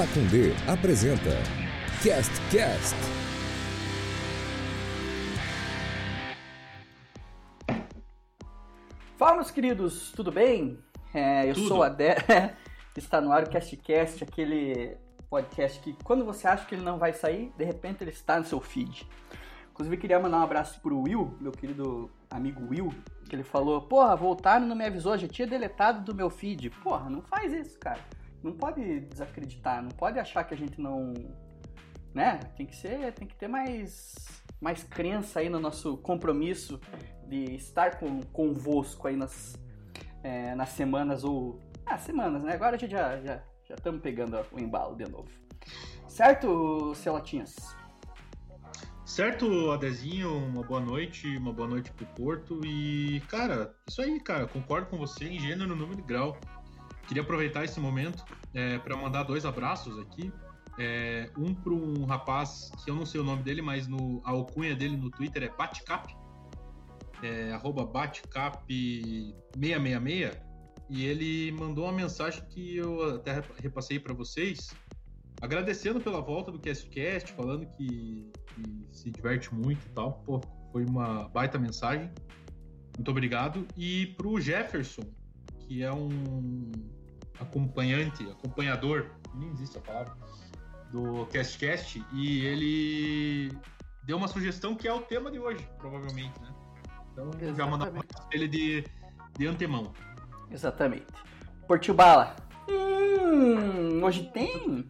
Pacundê apresenta Cast Cast. Fala, meus queridos, tudo bem? É, eu Tudo. sou a Dé. Está no ar o CastCast, aquele podcast que quando você acha que ele não vai sair, de repente ele está no seu feed. Inclusive, eu queria mandar um abraço pro Will, meu querido amigo Will, que ele falou: Porra, voltaram e não me avisou, já tinha deletado do meu feed. Porra, não faz isso, cara. Não pode desacreditar, não pode achar que a gente não. Né? Tem que ser, tem que ter mais, mais crença aí no nosso compromisso de estar com, convosco aí nas, é, nas semanas ou. Ah, semanas, né? Agora a gente já já já estamos pegando o embalo de novo. Certo, Celotinhas? Certo, Adezinho, uma boa noite, uma boa noite pro Porto e, cara, isso aí, cara, concordo com você em gênero, número e grau. Queria aproveitar esse momento é, para mandar dois abraços aqui. É, um para um rapaz que eu não sei o nome dele, mas no, a alcunha dele no Twitter é Batcap, é, arroba Batcap666, e ele mandou uma mensagem que eu até repassei para vocês, agradecendo pela volta do CastCast, falando que, que se diverte muito e tal. Pô, foi uma baita mensagem. Muito obrigado. E pro Jefferson, que é um acompanhante, acompanhador, nem existe a palavra, do CastCast, e ele deu uma sugestão que é o tema de hoje, provavelmente, né? Então já mandar Exatamente. abraço pra ele de, de antemão. Exatamente. Portil Bala. Hum, hoje tem?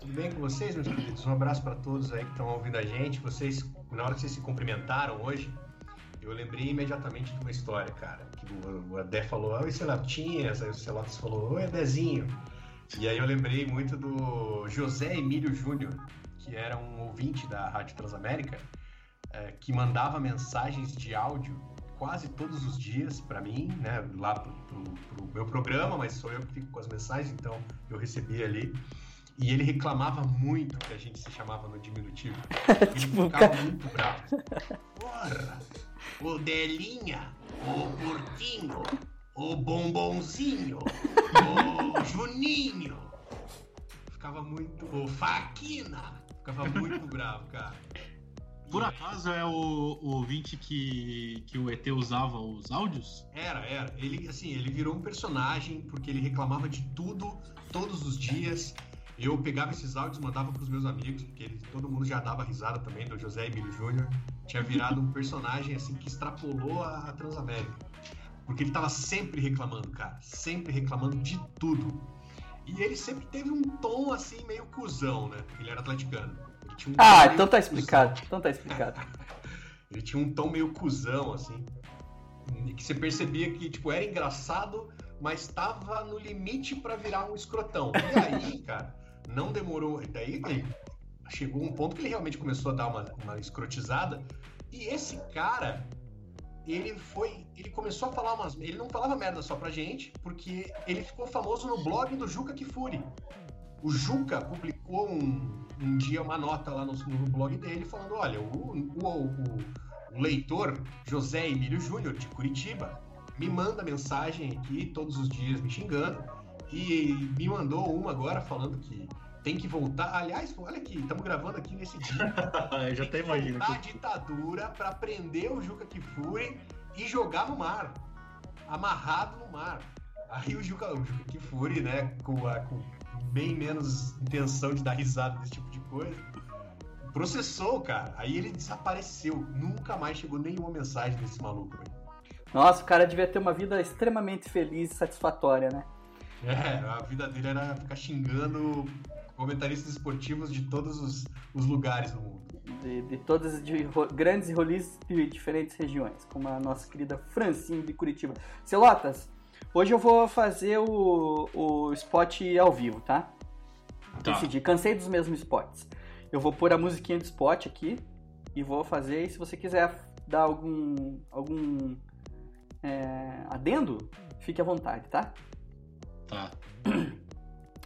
Tudo bem com vocês, meus queridos? Um abraço para todos aí que estão ouvindo a gente. Vocês, na hora que vocês se cumprimentaram hoje, eu lembrei imediatamente de uma história, cara. Que o, o Adé falou, oi, Celotinhas. Aí o Celotas falou, oi, Adezinho. E aí eu lembrei muito do José Emílio Júnior, que era um ouvinte da Rádio Transamérica, eh, que mandava mensagens de áudio quase todos os dias para mim, né, lá pro, pro- pro meu programa, mas sou eu que fico com as mensagens, então eu recebi ali. E ele reclamava muito que a gente se chamava no diminutivo. Ele Tipo, ficava muito bravo. Porra! O Delinha, o Porquinho, o Bombonzinho, o Juninho. Ficava muito. O Faquina. Ficava muito bravo, cara. Por acaso é o, o ouvinte que, que o ET usava os áudios? Era, era. Ele, assim, ele virou um personagem porque ele reclamava de tudo, todos os dias. Eu pegava esses áudios e mandava pros meus amigos, porque ele- todo mundo já dava risada também do José Emílio Júnior. Tinha virado um personagem, assim, que extrapolou a, a Transamérica. Porque ele tava sempre reclamando, cara. Sempre reclamando de tudo. E ele sempre teve um tom, assim, meio cuzão, né? Ele era atleticano. Ele um Ah, então tá cuzão. explicado. Então tá explicado. Ele tinha um tom meio cuzão, assim. Que você percebia que, tipo, era engraçado, mas tava no limite pra virar um escrotão. E aí, cara, não demorou. Daí ele chegou um ponto que ele realmente começou a dar uma, uma escrotizada. E esse cara, ele foi. Ele começou a falar umas. Ele não falava merda só pra gente, porque ele ficou famoso no blog do Juca Kifuri. O Juca publicou um, um dia uma nota lá no, no blog dele falando: olha, o, o, o- o leitor José Emílio Júnior, de Curitiba, me manda mensagem aqui todos os dias me xingando e me mandou uma agora falando que tem que voltar. Aliás, olha aqui, estamos gravando aqui nesse dia. Eu já até Tem que imagino. voltar à que- ditadura para prender o Juca Kifuri e jogar no mar. Amarrado no mar. Aí o Juca, o Juca Kifuri, né, com, a- com bem menos intenção de dar risada desse tipo de coisa, processou, cara. Aí ele desapareceu. Nunca mais chegou nenhuma mensagem desse maluco, velho. Nossa, o cara devia ter uma vida extremamente feliz e satisfatória, né? É, a vida dele era ficar xingando comentaristas esportivos de todos os, os lugares do mundo. De, de todas de ro- grandes rolis de diferentes regiões, como a nossa querida Francine de Curitiba. Celotas, hoje eu vou fazer o, o spot ao vivo, tá? Tá. Decidi, cansei dos mesmos spots. Eu vou pôr a musiquinha do spot aqui e vou fazer. E se você quiser dar algum algum é, adendo, fique à vontade, tá? Tá.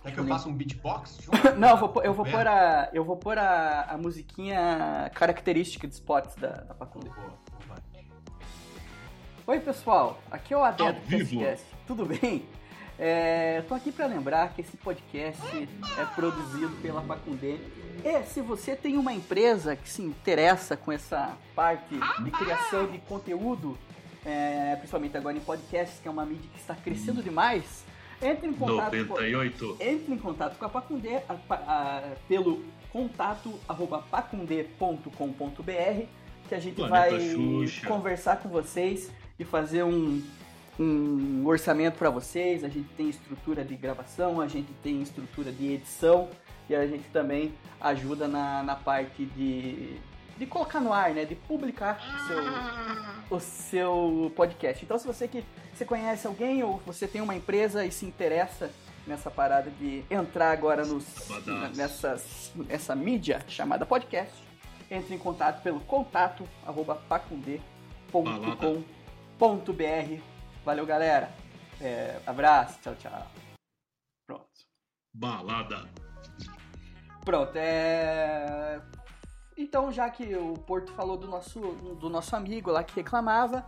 É que eu faço um beatbox? Não, eu vou, pôr- eu vou É? pôr a eu vou pôr a, a musiquinha característica de spots da, da Pacunda. Oi pessoal, aqui é o Adé Ao do. Castcast. Tudo bem? É, tô aqui para lembrar que esse podcast é produzido pela Pacundê. E se você tem uma empresa que se interessa com essa parte de criação de conteúdo, é, principalmente agora em podcasts, que é uma mídia que está crescendo demais, entre em contato, 98. Com, entre em contato com a Pacundê a, a, pelo contato arroba pacundê.com.br que a gente Planeta vai Xuxa. conversar com vocês e fazer um, um orçamento para vocês. A gente tem estrutura de gravação, a gente tem estrutura de edição e a gente também ajuda na, na parte de, de colocar no ar, né? De publicar o seu, o seu podcast. Então, se você que você conhece alguém ou você tem uma empresa e se interessa nessa parada de entrar agora nos, nessas, nessa mídia chamada podcast, entre em contato pelo contato arroba pacundê.com.br. Valeu, galera. É, abraço, tchau, tchau. Pronto. Balada. Pronto, é. Então, já que o Porto falou do nosso, do nosso amigo lá que reclamava,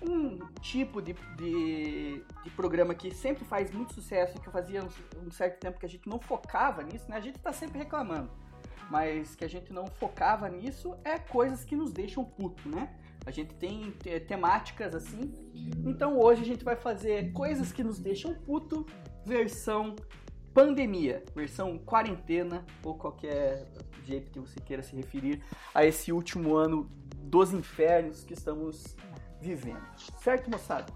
um tipo de, de, de programa que sempre faz muito sucesso que fazia um, um certo tempo que a gente não focava nisso, né? A gente tá sempre reclamando, mas que a gente não focava nisso é coisas que nos deixam puto, né? A gente tem te- temáticas assim. Então hoje a gente vai fazer coisas que nos deixam puto, versão pandemia, versão quarentena ou qualquer jeito que você queira se referir a esse último ano dos infernos que estamos vivendo. Certo, moçada?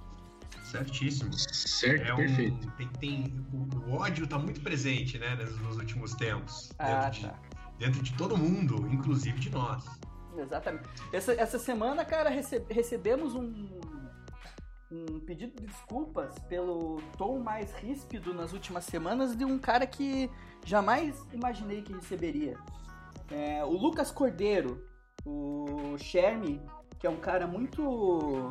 Certíssimo. Certo, É um, perfeito. tem, tem- o, o ódio tá muito presente, né, nos, nos últimos tempos. Ah, dentro, tá. de, dentro de todo mundo, inclusive de nós. Exatamente. Essa, essa semana, cara, rece- recebemos um, um pedido de desculpas pelo tom mais ríspido nas últimas semanas de um cara que jamais imaginei que receberia. É, o Lucas Cordeiro, o Shermy, que é um cara muito.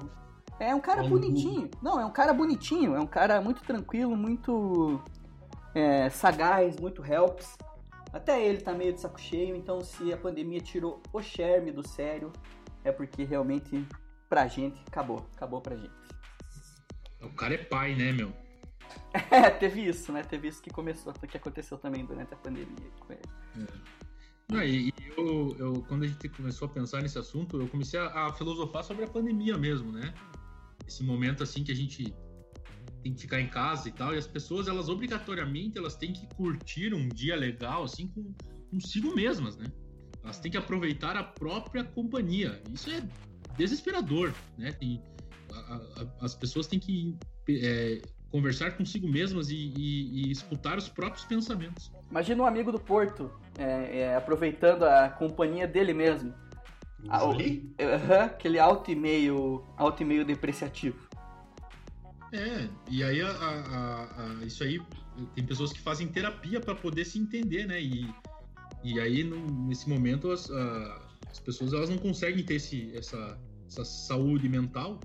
É um cara bonitinho. Não, é um cara bonitinho, é um cara muito tranquilo, muito é, sagaz, muito helps. Até ele tá meio de saco cheio, então se a pandemia tirou o Sherme do sério, é porque realmente pra gente acabou. Acabou pra gente. O cara é pai, né, meu? É, teve isso, né? Teve isso que começou, que aconteceu também durante a pandemia com ele. Não, e, e eu, eu, quando a gente começou a pensar nesse assunto, eu comecei a, a filosofar sobre a pandemia mesmo, né? Esse momento assim que a gente tem que ficar em casa e tal, e as pessoas, elas obrigatoriamente, elas têm que curtir um dia legal, assim, com consigo mesmas, né? Elas têm que aproveitar a própria companhia. Isso é desesperador, né? Tem, a- as pessoas têm que é, conversar consigo mesmas e, e- e escutar os próprios pensamentos. Imagina um amigo do Porto é, é, aproveitando a companhia dele mesmo. Ah, o- Ali? Aham, aquele alto e meio, alto e meio depreciativo. É, e aí a- a- a- isso aí tem pessoas que fazem terapia para poder se entender, né? E, e aí no- nesse momento as, a- as pessoas elas não conseguem ter esse, essa, essa saúde mental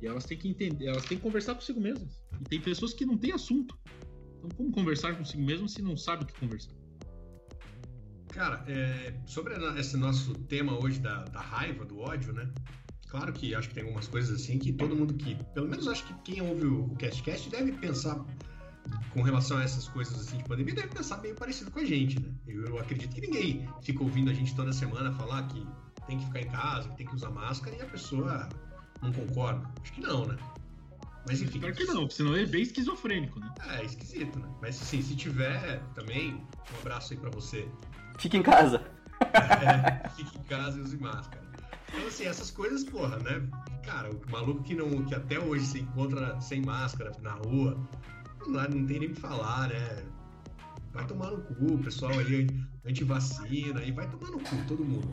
e elas têm que entender, elas têm que conversar consigo mesmas. E tem pessoas que não têm assunto. Então como conversar consigo mesmo se não sabe o que conversar? Cara, é, sobre esse nosso tema hoje da, da raiva, do ódio, né? Claro que acho que tem algumas coisas assim que todo mundo que, pelo menos acho que quem ouve o o CastCast deve pensar com relação a essas coisas assim de pandemia, deve pensar meio parecido com a gente, né? Eu, eu acredito que ninguém fica ouvindo a gente toda semana falar que tem que ficar em casa, que tem que usar máscara e a pessoa não concorda. Acho que não, né? Mas enfim. Claro que não, porque senão é bem esquizofrênico, né? É, esquisito, né? Mas assim, se tiver também, um abraço aí pra você. Fica em casa. É, fique em casa e use máscara. Então, assim, essas coisas, porra, né? Cara, o maluco que, não, que até hoje se encontra sem máscara na rua, não, dá- não tem nem o que falar, né? Vai tomar no cu, o pessoal aí antivacina, e vai tomar no cu, todo mundo.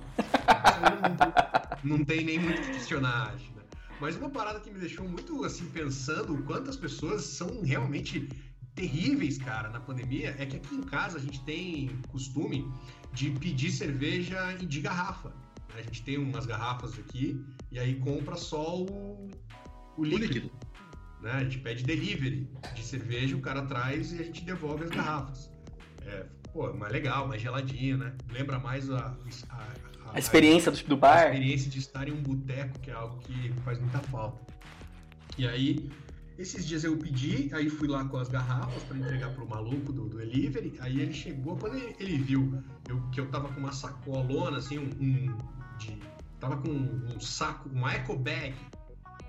Não, não tem nem muito o que questionar, acho, né? Mas uma parada que me deixou muito, assim, pensando o quanto as pessoas são realmente terríveis, cara, na pandemia, é que aqui em casa a gente tem costume de pedir cerveja de garrafa. A gente tem umas garrafas aqui e aí compra só o, o O líquido. líquido. Né? A gente pede delivery de cerveja, o cara traz e a gente devolve as garrafas. É, pô, mais legal, mais geladinho, né? Lembra mais a, a, A experiência do, do a bar. experiência de estar em um boteco, que é algo que faz muita falta. E aí, esses dias eu pedi, aí fui lá com as garrafas para entregar pro maluco do, do delivery. Aí ele chegou, quando ele, ele viu eu, que eu tava com uma sacolona, assim, um. um de, tava com um saco, uma eco bag,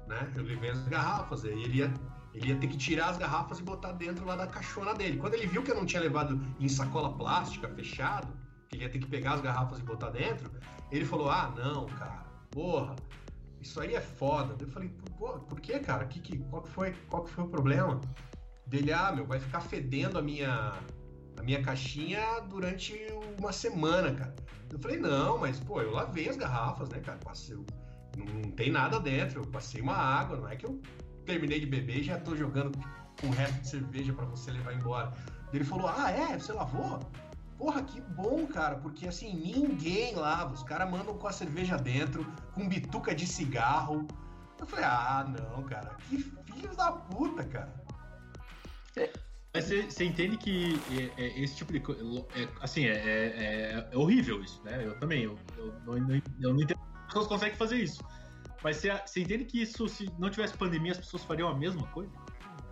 né? Eu levei as garrafas, aí ele ia, ele ia ter que tirar as garrafas e botar dentro lá da caixona dele. Quando ele viu que eu não tinha levado em sacola plástica, fechado, que ele ia ter que pegar as garrafas e botar dentro, ele falou: Ah, não, cara, porra, isso aí é foda. Eu falei, por, que, cara? Que, que, qual, que foi, qual que foi o problema? Dele, ah, meu, vai ficar fedendo a minha, a minha caixinha durante uma semana, cara. Eu falei, não, mas, pô, eu lavei as garrafas, né, cara? Passei, não, não tem nada dentro, eu passei uma água, não é que eu terminei de beber e já tô jogando o resto de cerveja para você levar embora. Ele falou, ah, é? Você lavou? Porra, que bom, cara, porque assim, ninguém lava. Os caras mandam com a cerveja dentro, com bituca de cigarro. Eu falei, ah, não, cara, que filhos da puta, cara. É. Mas você entende que é, é, esse tipo de coisa. É, assim, é, é, é, horrível isso, né? Eu também. Eu, eu, não, eu não entendo como as pessoas conseguem fazer isso. Mas você entende que isso, se não tivesse pandemia, as pessoas fariam a mesma coisa?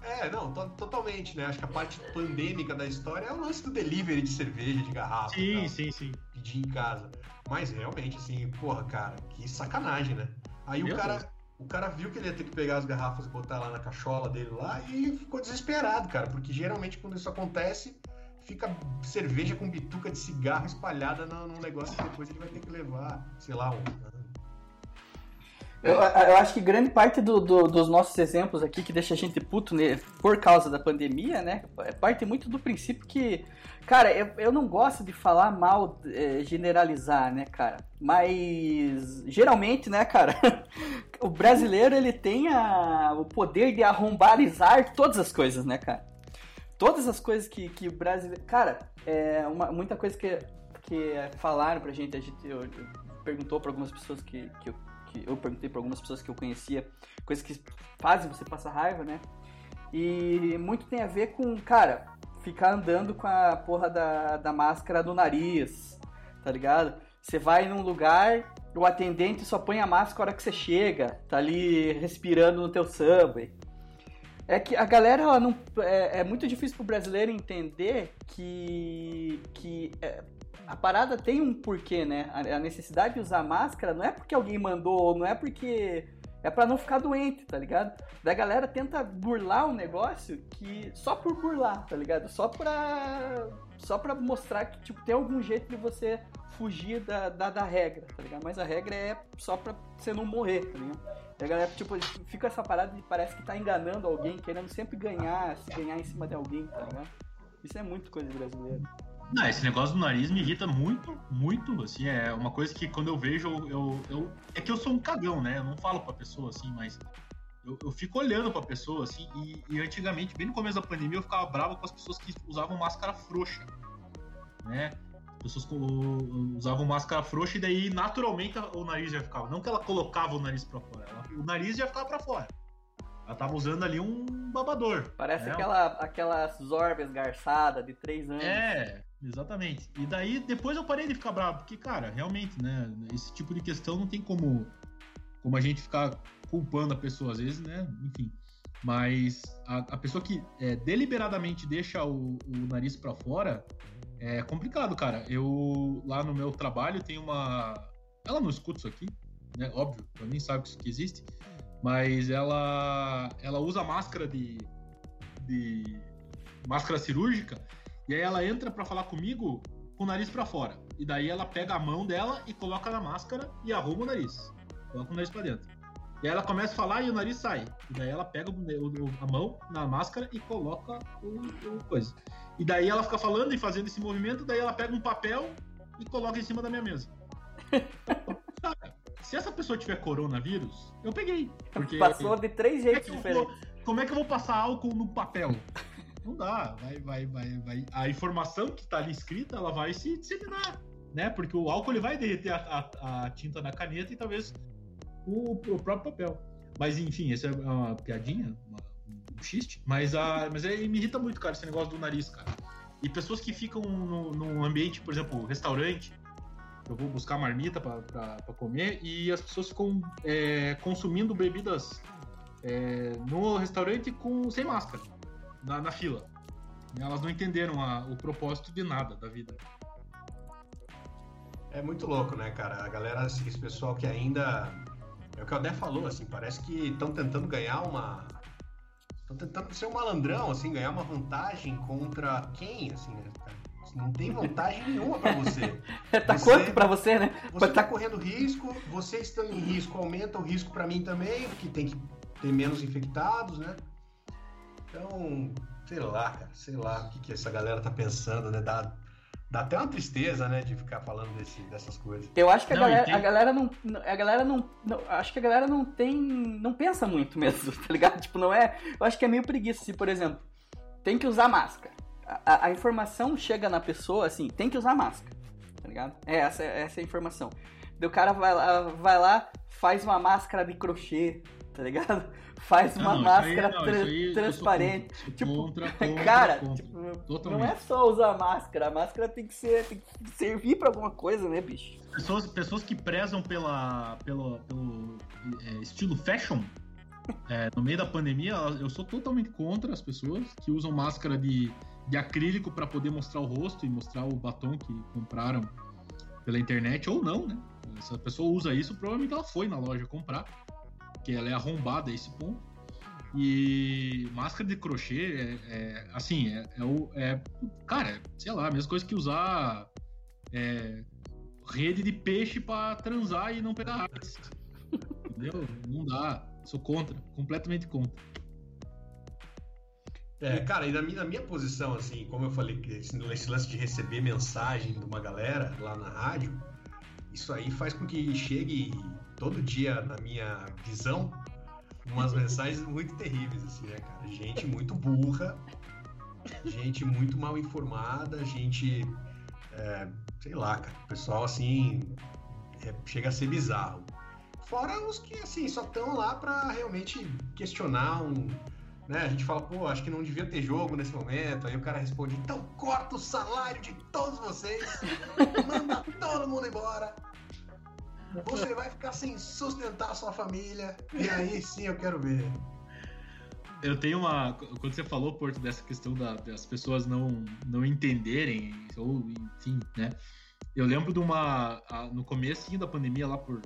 É, não, to totalmente, né? Acho que a parte pandêmica da história é o lance do delivery de cerveja, de garrafa. Sim, tal, sim, sim. Pedir em casa. Mas realmente, assim, porra, cara, que sacanagem, né? Aí Meu o cara, Deus. o cara viu que ele ia ter que pegar as garrafas e botar lá na cachola dele lá e ficou desesperado, cara, porque geralmente quando isso acontece, fica cerveja com bituca de cigarro espalhada num negócio que depois ele vai ter que levar, sei lá, um eu, eu, acho que grande parte do, do, dos nossos exemplos aqui que deixa a gente puto né, por causa da pandemia, né? É parte muito do princípio que, cara, eu, eu não gosto de falar mal, é, generalizar, né, cara? Mas geralmente, né, cara, o brasileiro ele tem a, o poder de arrombarizar todas as coisas, né, cara? Todas as coisas que, que o brasileiro. Cara, é uma, muita coisa que, que falaram pra gente, a gente eu, eu perguntou pra algumas pessoas que, que que eu perguntei para algumas pessoas que eu conhecia, coisas que fazem você passar raiva, né? E muito tem a ver com, cara, ficar andando com a porra da, da máscara no nariz, tá ligado? Você vai num lugar, o atendente só põe a máscara a hora que você chega, tá ali respirando no teu subway. É que a galera, ela não, é, é muito difícil pro brasileiro entender que, que é, a parada tem um porquê, né? A, necessidade de usar máscara não é porque alguém mandou, não é porque é para não ficar doente, tá ligado? Da galera tenta burlar um negócio que só por burlar, tá ligado? Só pra só para mostrar que tipo tem algum jeito de você fugir da, da, da, regra, tá ligado? Mas a regra é só pra você não morrer, tá ligado? E a galera, tipo, fica essa parada de parece que tá enganando alguém, querendo sempre ganhar, se ganhar em cima de alguém, tá ligado? Isso é muito coisa de brasileiro. Não, esse negócio do nariz me irrita muito, muito, assim, é uma coisa que quando eu vejo, eu, eu, é que eu sou um cagão, né, eu não falo pra pessoa, assim, mas eu, eu fico olhando pra pessoa, assim, e, e, antigamente, bem no começo da pandemia, eu ficava bravo com as pessoas que usavam máscara frouxa, né, pessoas usavam máscara frouxa e daí, naturalmente, o nariz já ficava, não que ela colocava o nariz pra fora, ela, o nariz já ficava pra fora. Ela tava usando ali um babador. Parece né? aquela, aquela zorba esgarçada de três anos. É, Exatamente. E daí depois eu parei de ficar bravo, porque, cara, realmente, né? Esse tipo de questão não tem como, como a gente ficar culpando a pessoa, às vezes, né? Enfim. Mas a, a pessoa que é, deliberadamente deixa o, o nariz para fora é complicado, cara. Eu lá no meu trabalho tenho uma. Ela não escuta isso aqui, né? Óbvio, ela nem sabe que isso aqui existe. Mas ela, ela usa máscara de, de máscara cirúrgica e aí ela entra para falar comigo com o nariz para fora. E daí ela pega a mão dela e coloca na máscara e arruma o nariz. Coloca o nariz pra dentro. E aí ela começa a falar e o nariz sai. E daí ela pega o, a mão na máscara e coloca o, o, coisa. E daí ela fica falando e fazendo esse movimento, daí ela pega um papel e coloca em cima da minha mesa. se essa pessoa tiver coronavírus, eu peguei. Porque Passou de três jeitos como é diferentes. Vou, como é que eu vou passar álcool no papel? Não dá, vai, vai, vai, vai. A informação que está ali escrita, ela vai se disseminar, né? Porque o álcool ele vai derreter a, a, a tinta na caneta e talvez o, o, próprio papel. Mas enfim, essa é uma piadinha, uma, um xiste. Mas, a, mas é, me irrita muito, cara, esse negócio do nariz, cara. E pessoas que ficam num ambiente, por exemplo, restaurante, eu vou buscar marmita para comer e as pessoas ficam é, consumindo bebidas é, no restaurante com sem máscara, na, na fila. Elas não entenderam a, o propósito de nada da vida. É muito louco, né, cara? A galera, esse pessoal que ainda. É o que o Adé falou, assim, parece que estão tentando ganhar uma. Estão tentando ser um malandrão, assim, ganhar uma vantagem contra quem, assim, né, cara? Não tem vantagem nenhuma para você. tá você, quanto para você, né? Você tá correndo risco, você estando em risco aumenta o risco para mim também, porque tem que ter menos infectados, né? Então, sei lá, cara, sei lá o que, que essa galera tá pensando, né? Dá, dá até uma tristeza, né, de ficar falando desse, dessas coisas. Eu acho que a, não, galera, tem... a galera não. A galera não, não. Acho que a galera não tem. Não pensa muito mesmo, tá ligado? Tipo, não é. Eu acho que é meio preguiça, se, por exemplo, tem que usar máscara. A, a, informação chega na pessoa assim, tem que usar máscara, tá ligado? É, essa, essa é a informação. o cara vai lá, vai lá, faz uma máscara de crochê, tá ligado? Faz uma não, máscara não, tra transparente. Contra, tipo, contra, contra, cara, tipo, não é só usar máscara, a máscara tem que ser, tem que servir para alguma coisa, né, bicho? Pessoas, pessoas que prezam pela, pelo, pelo é, estilo fashion, é, no meio da pandemia, eu sou totalmente contra as pessoas que usam máscara de, de acrílico para poder mostrar o rosto e mostrar o batom que compraram pela internet ou não, né? Se a pessoa usa isso, provavelmente ela foi na loja comprar porque ela é arrombada a esse ponto. E máscara de crochê é, é assim, é, é, o. É, cara, sei lá, a mesma coisa que usar é, rede de peixe para transar e não pegar áreas. Entendeu? Não dá. Sou contra, completamente contra. É, cara, e na minha, na minha posição, assim, como eu falei, esse, esse lance de receber mensagem de uma galera lá na rádio, isso aí faz com que chegue todo dia na minha visão umas mensagens muito terríveis, assim, né, cara? Gente muito burra, gente muito mal informada, gente. É, sei lá, cara. Pessoal assim. É, chega a ser bizarro. Fora os que, assim, só estão lá para realmente questionar um. Né? A gente fala, pô, acho que não devia ter jogo nesse momento. Aí o cara responde, então corta o salário de todos vocês, manda todo mundo embora. Você vai ficar sem sustentar a sua família. E aí sim eu quero ver. Eu tenho uma. Quando você falou, Porto, dessa questão da, das pessoas não, não entenderem, ou enfim, né? Eu lembro de uma. A, no começo da pandemia, lá por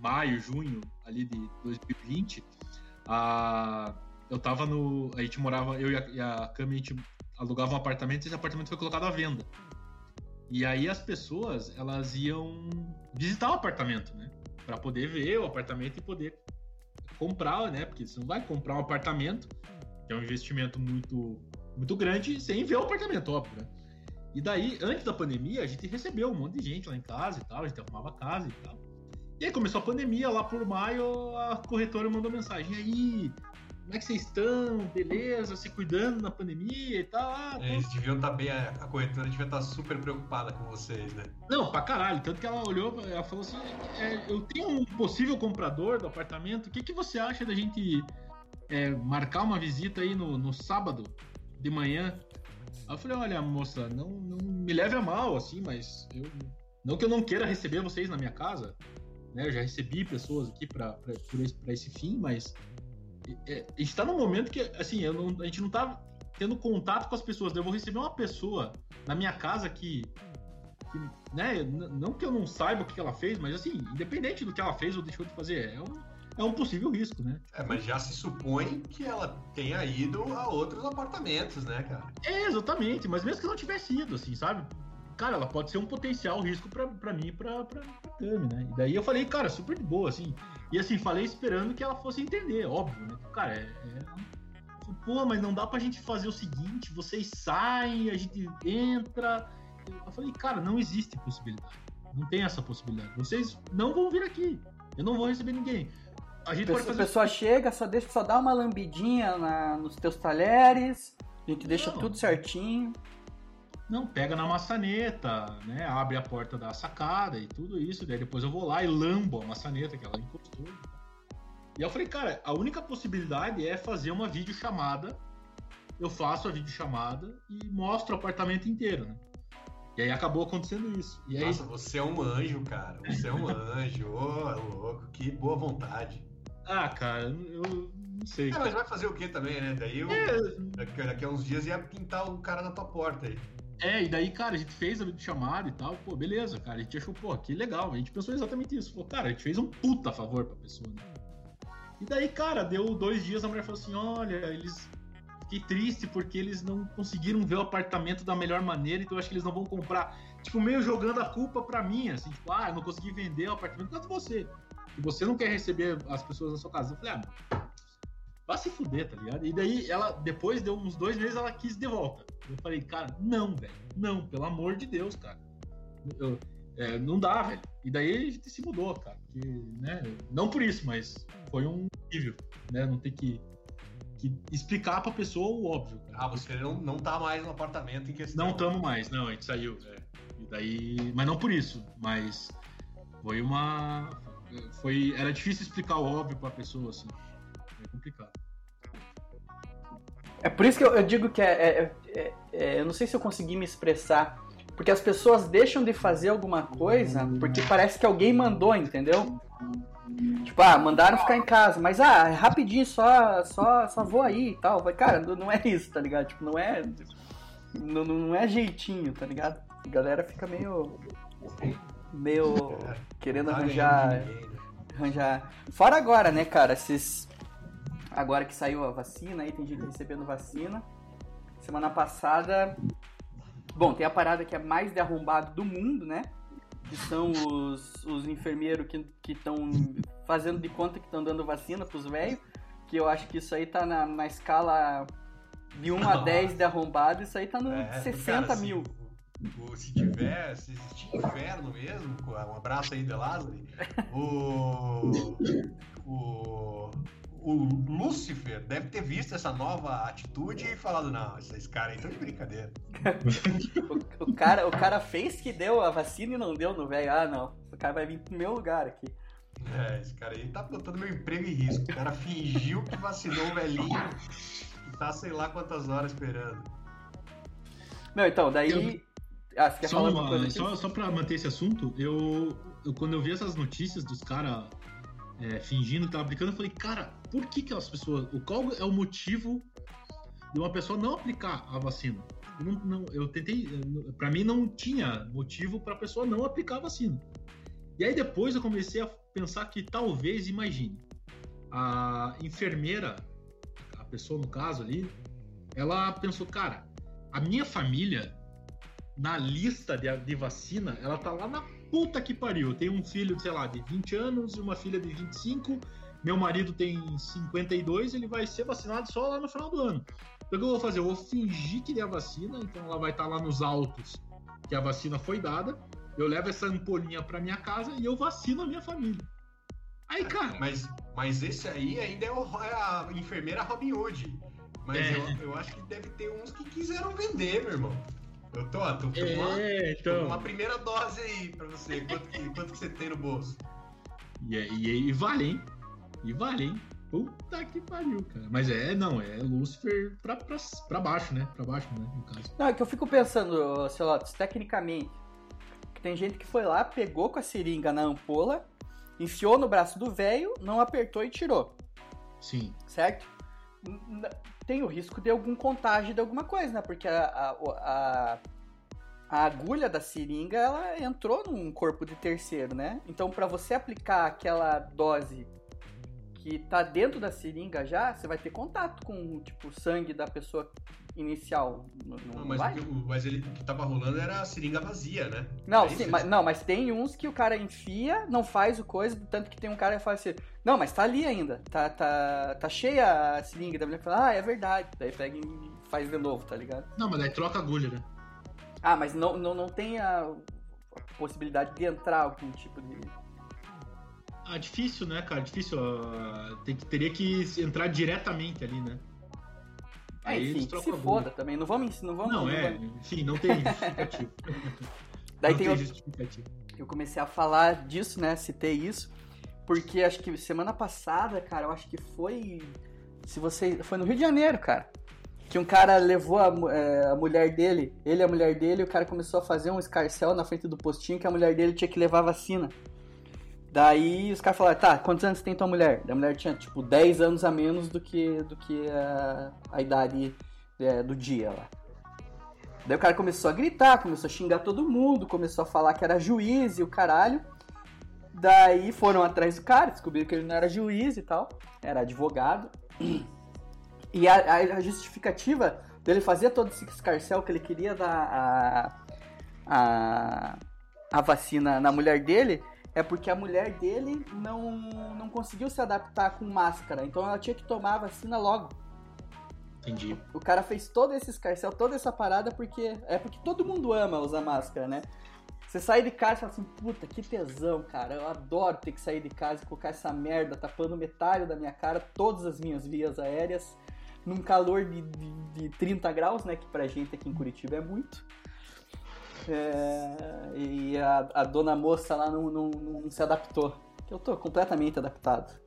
maio, junho, ali de 2020, a, eu tava no. A gente morava, eu e a, e a a gente alugava um apartamento e esse apartamento foi colocado à venda. E aí as pessoas, elas iam visitar o apartamento, né? Para poder ver o apartamento e poder comprar, né? Porque você não vai comprar um apartamento, que é um investimento muito, muito grande, sem ver o apartamento, óbvio, né? E daí, antes da pandemia, a gente recebeu um monte de gente lá em casa e tal, a gente arrumava casa e tal. E aí começou a pandemia, lá por maio, a corretora mandou mensagem, e aí, como é que vocês estão? Beleza? Se cuidando na pandemia e tal? Ah, Eles deviam estar tá bem, a corretora devia estar tá super preocupada com vocês, né? Não, pra caralho. Tanto que ela olhou, ela falou assim: é, eu tenho um possível comprador do apartamento, o que, que você acha da gente é, marcar uma visita aí no, no sábado de manhã? Aí eu falei, olha, moça, não, não me leve a mal, assim, mas eu. Não que eu não queira receber vocês na minha casa, né? Eu já recebi pessoas aqui para esse, esse fim, mas é, a gente tá num momento que, assim, não, a gente não tá tendo contato com as pessoas. Eu vou receber uma pessoa na minha casa que, que né, não que eu não saiba o que ela fez, mas assim, independente do que ela fez ou deixou de fazer, é um, é um possível risco, né? É, mas já se supõe que ela tenha ido a outros apartamentos, né, cara? É, exatamente, mas mesmo que não tivesse ido, assim, sabe? Cara, ela pode ser um potencial risco para mim e pra, pra, pra Tami, né? E daí eu falei, cara, super de boa, assim. E assim, falei esperando que ela fosse entender, óbvio, né? Cara, é, é... Pô, mas não dá pra gente fazer o seguinte, vocês saem, a gente entra. Eu falei, cara, não existe possibilidade. Não tem essa possibilidade. Vocês não vão vir aqui. Eu não vou receber ninguém. A gente pode fazer... A pessoa chega, só deixa, só dá uma lambidinha na, nos teus talheres, a gente deixa não. tudo certinho. Não, pega na maçaneta, né? Abre a porta da sacada e tudo isso. Daí depois eu vou lá e lambo a maçaneta que ela encostou. E eu falei, cara, a única possibilidade é fazer uma videochamada. Eu faço a videochamada e mostro o apartamento inteiro, né? E aí acabou acontecendo isso. E aí... Nossa, você é um anjo, cara. Você é um anjo. Ô, oh, louco, que boa vontade. Ah, cara, eu Não sei. É, mas vai fazer o quê também, né? Daí eu, daqui, daqui a uns dias ia pintar o cara na tua porta aí. É, e daí, cara, a gente fez a chamada e tal, pô, beleza, cara. A gente achou, pô, que legal. A gente pensou exatamente isso. Falou, cara, a gente fez um puta favor pra pessoa, né? E daí, cara, deu dois dias, a mulher falou assim: olha, eles. Fiquei triste porque eles não conseguiram ver o apartamento da melhor maneira, então eu acho que eles não vão comprar. Tipo, meio jogando a culpa pra mim, assim, tipo, ah, eu não consegui vender o apartamento de você. E você não quer receber as pessoas na sua casa. Eu falei, ah, vai se fuder, tá ligado? E daí, ela, depois, deu uns dois meses, ela quis de volta. Eu falei, cara, não, velho, não, pelo amor de Deus, cara. Eu, é, não dá, velho. E daí a gente se mudou, cara. Né, não por isso, mas foi um nível, né? Não ter que, que explicar pra pessoa o óbvio. Cara. Ah, você não, não tá mais no apartamento em questão. Não estamos mais, não, a gente saiu. É. E daí, mas não por isso, mas foi uma. Foi, era difícil explicar o óbvio pra pessoa, assim. É complicado. É por isso que eu, eu digo que é, é, é, é, Eu não sei se eu consegui me expressar. Porque as pessoas deixam de fazer alguma coisa porque parece que alguém mandou, entendeu? Tipo, ah, mandaram ficar em casa, mas ah, é rapidinho, só, só, só vou aí e tal. Cara, não é isso, tá ligado? Tipo, não é. Não, não é jeitinho, tá ligado? A galera fica meio. meio. querendo arranjar. arranjar. Fora agora, né, cara? Esses agora que saiu a vacina, aí tem gente recebendo vacina. Semana passada, bom, tem a parada que é mais de arrombado do mundo, né? Que são os, os enfermeiros que estão fazendo de conta que estão dando vacina pros velhos. Que eu acho que isso aí tá na, na escala de 1 a 10 de arrombado, isso aí tá no é, 60 cara, mil. Se, se tiver, se existir inferno mesmo, um abraço aí, Delazari, o, o, o Lúcifer deve ter visto essa nova atitude e falado, não, esses caras aí estão de brincadeira. o, o, cara, o cara fez que deu a vacina e não deu no velho. Ah, não. O cara vai vir pro meu lugar aqui. É, esse cara aí tá botando meu emprego em risco. O cara fingiu que vacinou o velhinho e tá sei lá quantas horas esperando. Não, então, daí. Eu... Ah, você quer só, falar uma, coisa só, só pra manter esse assunto, eu, eu quando eu vi essas notícias dos caras é, fingindo que tava brincando, eu falei, cara, por que que as pessoas. Qual é o motivo de uma pessoa não aplicar a vacina? Eu, não, não, eu tentei. para mim não tinha motivo para a pessoa não aplicar a vacina. E aí depois eu comecei a pensar que talvez, imagine, a enfermeira, a pessoa no caso ali, ela pensou, cara, a minha família na lista de, de vacina, ela tá lá na puta que pariu. Eu tenho um filho, sei lá, de 20 anos e uma filha de 25. Meu marido tem 52, ele vai ser vacinado só lá no final do ano. Então o que eu vou fazer? Eu vou fingir que dei a vacina, então ela vai estar tá lá nos autos que a vacina foi dada. Eu levo essa ampolinha para minha casa e eu vacino a minha família. Aí, cara. Mas, mas esse aí ainda é, o, é a enfermeira Robin Hood. Mas é. eu, eu acho que deve ter uns que quiseram vender, meu irmão. Eu tô, tô, tô, é, uma, então... tô uma primeira dose aí pra você. Quanto que, quanto que você tem no bolso? E, e, e vale, hein? E vale, hein? Puta que pariu, cara. Mas é, não, é Lucifer pra, pra, pra baixo, né? Pra baixo, né? No caso. Não, é que eu fico pensando, Celotes, tecnicamente, que tem gente que foi lá, pegou com a seringa na ampola, enfiou no braço do velho, não apertou e tirou. Sim. Certo? Tem o risco de algum contágio de alguma coisa, né? Porque a, a, a, a agulha da seringa ela entrou num corpo de terceiro, né? Então, para você aplicar aquela dose que tá dentro da seringa já, você vai ter contato com tipo o sangue da pessoa inicial. Não, não mas, vai? O, mas ele, o que tava rolando era a seringa vazia, né? Não, é sim, mas, não, mas tem uns que o cara enfia, não faz o coisa, tanto que tem um cara que fala assim, não, mas tá ali ainda, tá, tá, tá cheia a seringa, da mulher fala, ah, é verdade, daí pega e faz de novo, tá ligado? Não, mas daí troca a agulha, né? Ah, mas não, não, não tem a possibilidade de entrar algum tipo de ah, difícil, né, cara? Difícil. Uh, tem que, teria que entrar diretamente ali, né? É, Aí enfim, se foda também. Não vamos... Não, vamos, não, não é. Vamos... Enfim, não tem justificativo. Daí não tem, tem justificativo. Eu comecei a falar disso, né? Citei isso. Porque acho que semana passada, cara, eu acho que foi... Se você... Foi no Rio de Janeiro, cara. Que um cara levou a, é, a mulher dele, ele e a mulher dele, e o cara começou a fazer um escarcel na frente do postinho que a mulher dele tinha que levar vacina. Daí os caras falaram, tá, quantos anos tem tua mulher? Da mulher tinha, tipo, 10 anos a menos do que, do que a, a idade é, do dia lá. Daí o cara começou a gritar, começou a xingar todo mundo, começou a falar que era juiz e o caralho. Daí foram atrás do cara, descobriram que ele não era juiz e tal, era advogado. E a, a justificativa dele fazer todo esse escarcel que ele queria dar a, a, a vacina na mulher dele é porque a mulher dele não, não conseguiu se adaptar com máscara, então ela tinha que tomar a vacina logo. Entendi. O cara fez todo esse escarcel, toda essa parada porque é porque todo mundo ama usar máscara, né? Você sai de casa e fala assim, puta, que tesão, cara. Eu adoro ter que sair de casa e colocar essa merda tapando metade da minha cara, todas as minhas vias aéreas, num calor de, de, de 30 graus, né? Que pra gente aqui em Curitiba é muito. É, e a, a, dona moça lá não, não, não se adaptou. Eu tô completamente adaptado.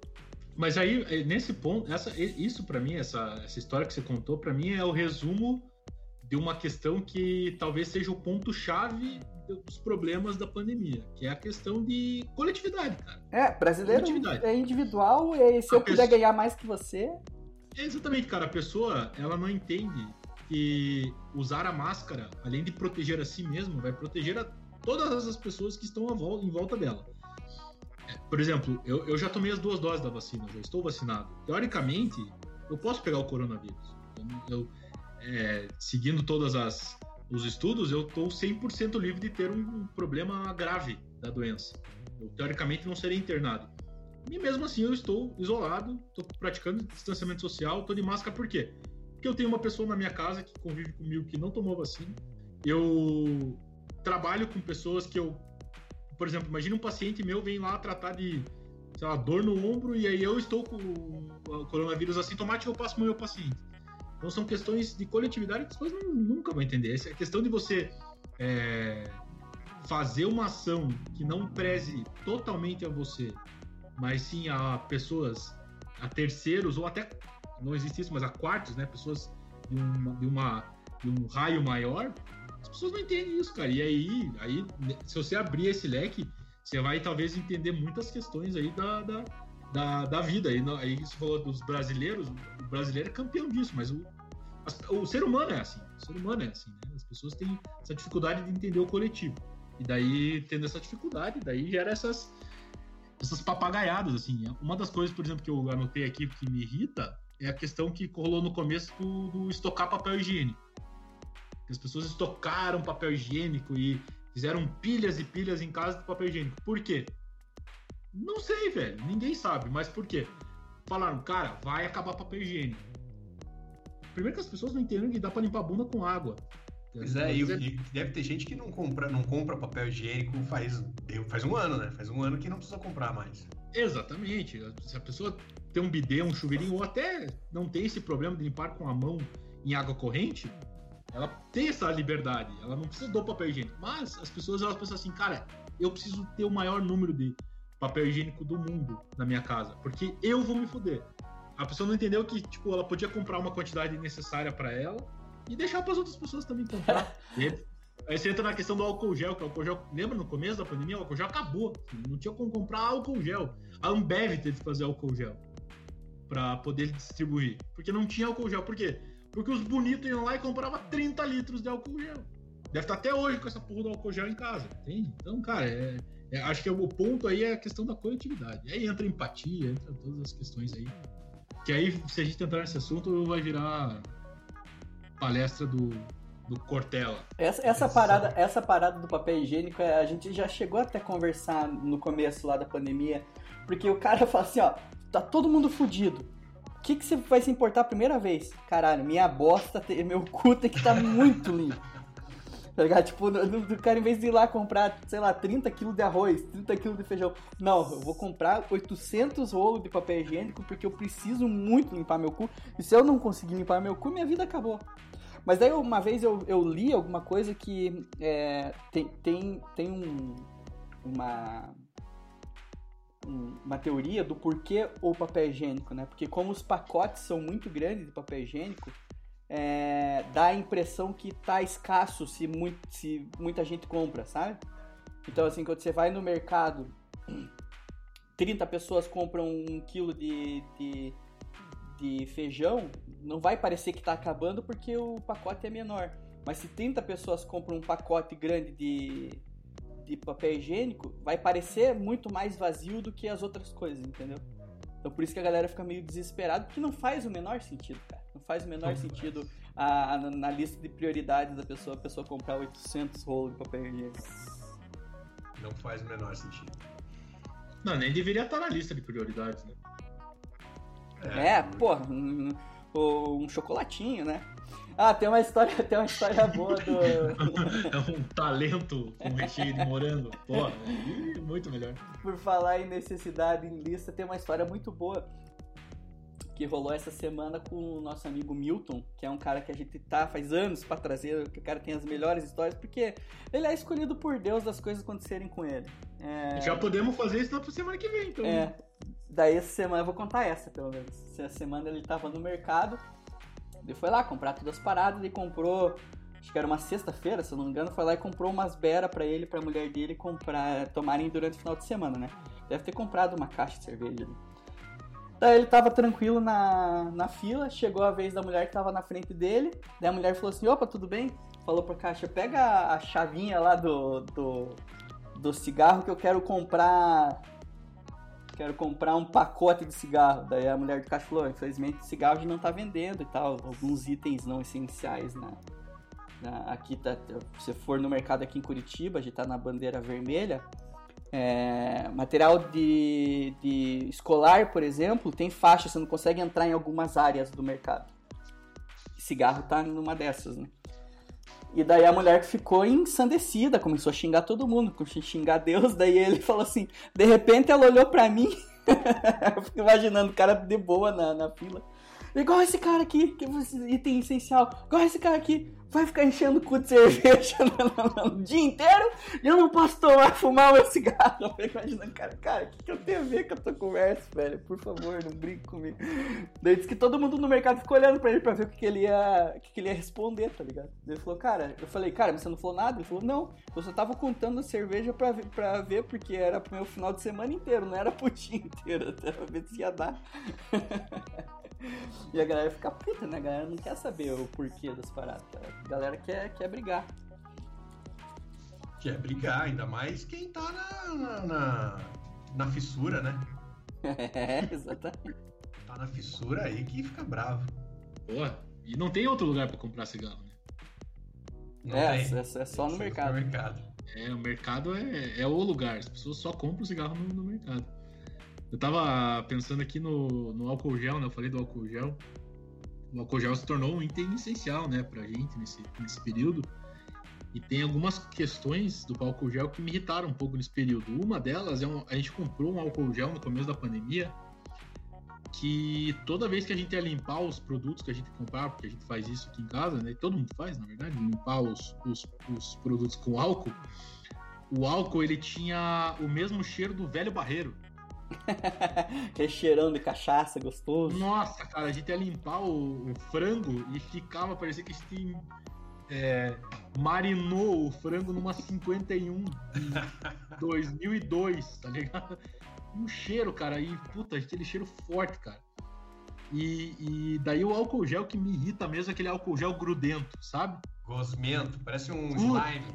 Mas aí, é, nesse ponto, essa, isso para mim, essa, essa história que você contou, para mim é o resumo de uma questão que talvez seja o ponto-chave dos problemas da pandemia, que é a questão de coletividade, cara. É, brasileiro é individual e se a eu puder ganhar mais que você. É exatamente, cara. A pessoa, ela não entende que usar a máscara, além de proteger a si mesmo, vai proteger a todas as pessoas que estão em volta dela. É, por exemplo, eu, eu já tomei as duas doses da vacina, já estou vacinado. Teoricamente, eu posso pegar o coronavírus. Eu, eu é, seguindo todas as os estudos, eu estou 100% livre de ter um problema grave da doença. Eu, teoricamente, não serei internado. E mesmo assim, eu estou isolado, estou praticando distanciamento social, estou de máscara, por quê? Porque eu tenho uma pessoa na minha casa que convive comigo que não tomou vacina. Eu trabalho com pessoas que eu. Por exemplo, imagina um paciente meu vem lá tratar de sei lá, dor no ombro e aí eu estou com o coronavírus assintomático eu passo para o meu paciente. Então são questões de coletividade que as pessoas nunca vão entender. É a questão de você é, fazer uma ação que não preze totalmente a você, mas sim a pessoas, a terceiros ou até não existe isso, mas a quartos, né? Pessoas de, uma, de, uma, de um raio maior, as pessoas não entendem isso, cara. E aí, aí, se você abrir esse leque, você vai talvez entender muitas questões aí da, da, da, da vida. Aí, aí você falou dos brasileiros, o brasileiro é campeão disso, mas o, o ser humano é assim. O ser humano é assim, né? As pessoas têm essa dificuldade de entender o coletivo. E daí, tendo essa dificuldade, daí gera essas, essas papagaiadas, assim. Uma das coisas, por exemplo, que eu anotei aqui que me irrita é a questão que rolou no começo do, do estocar papel higiênico. As pessoas estocaram papel higiênico e fizeram pilhas e pilhas em casa de papel higiênico. Por quê? Não sei, velho. Ninguém sabe. Mas por quê? Falaram, cara, vai acabar papel higiênico. Primeiro que as pessoas não entendem que dá para limpar a bunda com água. Pois é, e, e, deve ter gente que não compra, não compra papel higiênico faz, faz um ano, né? Faz um ano que não precisa comprar mais. Exatamente. Se a pessoa tem um bidê, um chuveirinho, ou até não tem esse problema de limpar com a mão em água corrente, ela tem essa liberdade, ela não precisa do papel higiênico. Mas as pessoas elas pensam assim, cara, eu preciso ter o maior número de papel higiênico do mundo na minha casa, porque eu vou me fuder. A pessoa não entendeu que, tipo, ela podia comprar uma quantidade necessária para ela e deixar para as outras pessoas também comprar. Aí você entra na questão do álcool gel, que o álcool gel, lembra no começo da pandemia, o álcool gel acabou. Não tinha como comprar álcool gel. A Ambev teve que fazer álcool gel para poder distribuir. Porque não tinha álcool gel. Por quê? Porque os bonitos iam lá e compravam 30 litros de álcool gel. Deve estar até hoje com essa porra do álcool gel em casa, entende? Então, cara, é, é, acho que o ponto aí é a questão da coletividade. Aí entra empatia, entra todas as questões aí. Que aí, se a gente entrar nesse assunto, vai virar palestra do, do Cortella. Essa, essa, parada, essa parada do papel higiênico, é, a gente já chegou até a conversar no começo lá da pandemia, porque o cara fala assim, ó, tá todo mundo fudido. O que, que você vai se importar a primeira vez? Caralho, minha bosta, meu cu tem que estar tá muito limpo. Tá ligado? Tipo, o cara, em vez de ir lá comprar, sei lá, 30 quilos de arroz, 30 quilos de feijão. Não, eu vou comprar 800 rolos de papel higiênico porque eu preciso muito limpar meu cu. E se eu não conseguir limpar meu cu, minha vida acabou. Mas daí uma vez eu, eu li alguma coisa que é, tem, tem, tem um, uma, uma teoria do porquê o papel higiênico, né? Porque como os pacotes são muito grandes de papel higiênico, é, dá a impressão que tá escasso se, muito, se muita gente compra, sabe? Então assim, quando você vai no mercado 30 pessoas compram um quilo de, de, de feijão, não vai parecer que está acabando porque o pacote é menor. Mas se 30 pessoas compram um pacote grande de, de papel higiênico, vai parecer muito mais vazio do que as outras coisas, entendeu? Então por isso que a galera fica meio desesperada, porque não faz o menor sentido, cara. Não faz o menor sentido a, a, na lista de prioridades da pessoa, a pessoa comprar 800 rolos de papel higiênico. Não faz o menor sentido. Não, nem deveria estar na lista de prioridades, né? É, porra, um, um chocolatinho, né? Ah, tem uma história, tem uma história boa do. é um talento com recheio de morango. Porra, muito melhor. Por falar em necessidade em lista, tem uma história muito boa que rolou essa semana com o nosso amigo Milton, que é um cara que a gente tá faz anos para trazer, que o cara tem as melhores histórias, porque ele é escolhido por Deus das coisas acontecerem com ele. É... Já podemos fazer isso na semana que vem, então. É. Daí essa semana, eu vou contar essa pelo menos. Essa semana ele tava no mercado, ele foi lá comprar todas as paradas e comprou, acho que era uma sexta-feira, se eu não me engano, foi lá e comprou umas beras para ele, pra mulher dele comprar, tomarem durante o final de semana, né? Deve ter comprado uma caixa de cerveja. Daí ele tava tranquilo na, na fila, chegou a vez da mulher que tava na frente dele. Daí a mulher falou assim: opa, tudo bem? Falou pra caixa: pega a chavinha lá do, do, do cigarro que eu quero comprar. Quero comprar um pacote de cigarro. Daí a mulher do caixa falou: infelizmente cigarro já não tá vendendo e tal. Alguns itens não essenciais na aqui tá. Se for no mercado aqui em Curitiba, a gente tá na bandeira vermelha. É, material de, de escolar, por exemplo, tem faixa, você não consegue entrar em algumas áreas do mercado. Cigarro tá numa dessas, né? E daí a mulher ficou ensandecida, começou a xingar todo mundo, começou a xingar Deus, daí ele falou assim, de repente ela olhou pra mim, eu fico imaginando o cara de boa na, na fila, igual esse cara aqui, que é item essencial, igual esse cara aqui, vai ficar enchendo o cu de cerveja o dia inteiro e eu não posso tomar, fumar meu cigarro. Imaginando, cara, cara, o que, que eu tenho a ver com a tua conversa, velho? Por favor, não brinque comigo. Daí disse que todo mundo no mercado ficou olhando pra ele pra ver o que, que ele ia. O que, que ele ia responder, tá ligado? Ele falou, cara, eu falei, cara, mas você não falou nada? Ele falou, não, eu só tava contando a cerveja pra ver, pra ver porque era pro meu final de semana inteiro, não era pro dia inteiro, até pra ver se ia dar. E a galera fica puta, né? A galera não quer saber o porquê das paradas. A galera quer, quer brigar. Quer brigar, ainda mais quem tá na, na, na fissura, né? É, exatamente. Tá na fissura aí que fica bravo. Pô, e não tem outro lugar pra comprar cigarro, né? Não é, é, é, só no mercado. mercado. É, o mercado é, é o lugar. As pessoas só compram cigarro no, no mercado. Eu tava pensando aqui no, no álcool gel, né? Eu falei do álcool gel. O álcool gel se tornou um item essencial, né, pra gente nesse, nesse período. E tem algumas questões do álcool gel que me irritaram um pouco nesse período. Uma delas é um, a gente comprou um álcool gel no começo da pandemia que toda vez que a gente ia limpar os produtos que a gente comprava, porque a gente faz isso aqui em casa, né? Todo mundo faz, na verdade, limpar os, os, os produtos com álcool. O álcool ele tinha o mesmo cheiro do velho barreiro. Aquele cheirão de cachaça gostoso. Nossa, cara, a gente ia limpar o, o frango e ficava, parecia que a gente é, marinou o frango numa 51 de 2002, tá ligado? Um cheiro, cara, e puta, aquele cheiro forte, cara. E, e, daí o álcool gel que me irrita mesmo é aquele álcool gel grudento, sabe? Gosmento, parece um slime.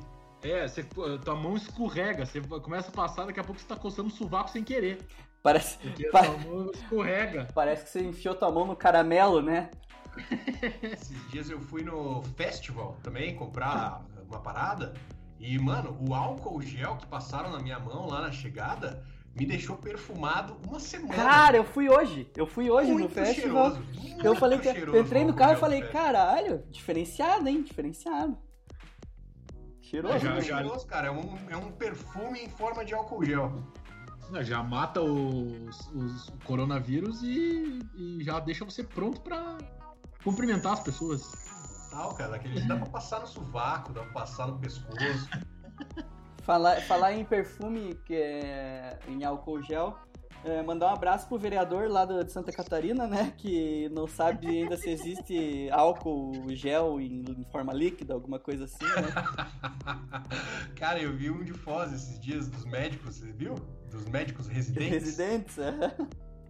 É, você, tua mão escorrega, você começa a passar, daqui a pouco você tá coçando o sovaco sem querer. Parece. Pa... tua mão escorrega. Parece que você enfiou tua mão no caramelo, né? Esses dias eu fui no festival também comprar uma parada. E, mano, o álcool gel que passaram na minha mão lá na chegada me deixou perfumado uma semana. Cara, eu fui hoje. Eu fui hoje muito no festival. Cheiroso, eu falei que eu entrei no carro e falei, caralho, diferenciado, hein? Diferenciado. Cheiroso, é, já, cheiroso, cara. É um, é um perfume em forma de álcool gel. Já mata os, os coronavírus e, e, já deixa você pronto para cumprimentar as pessoas. Tal, cara. Aquele dá pra passar no sovaco, dá pra passar no pescoço. falar, falar em perfume, que é em álcool gel, É, mandar um abraço pro vereador lá do- de Santa Catarina, né? Que não sabe ainda se existe álcool gel em, em forma líquida, alguma coisa assim, né? Cara, eu vi um de Foz esses dias dos médicos, você viu? Dos médicos residentes. Residentes, é.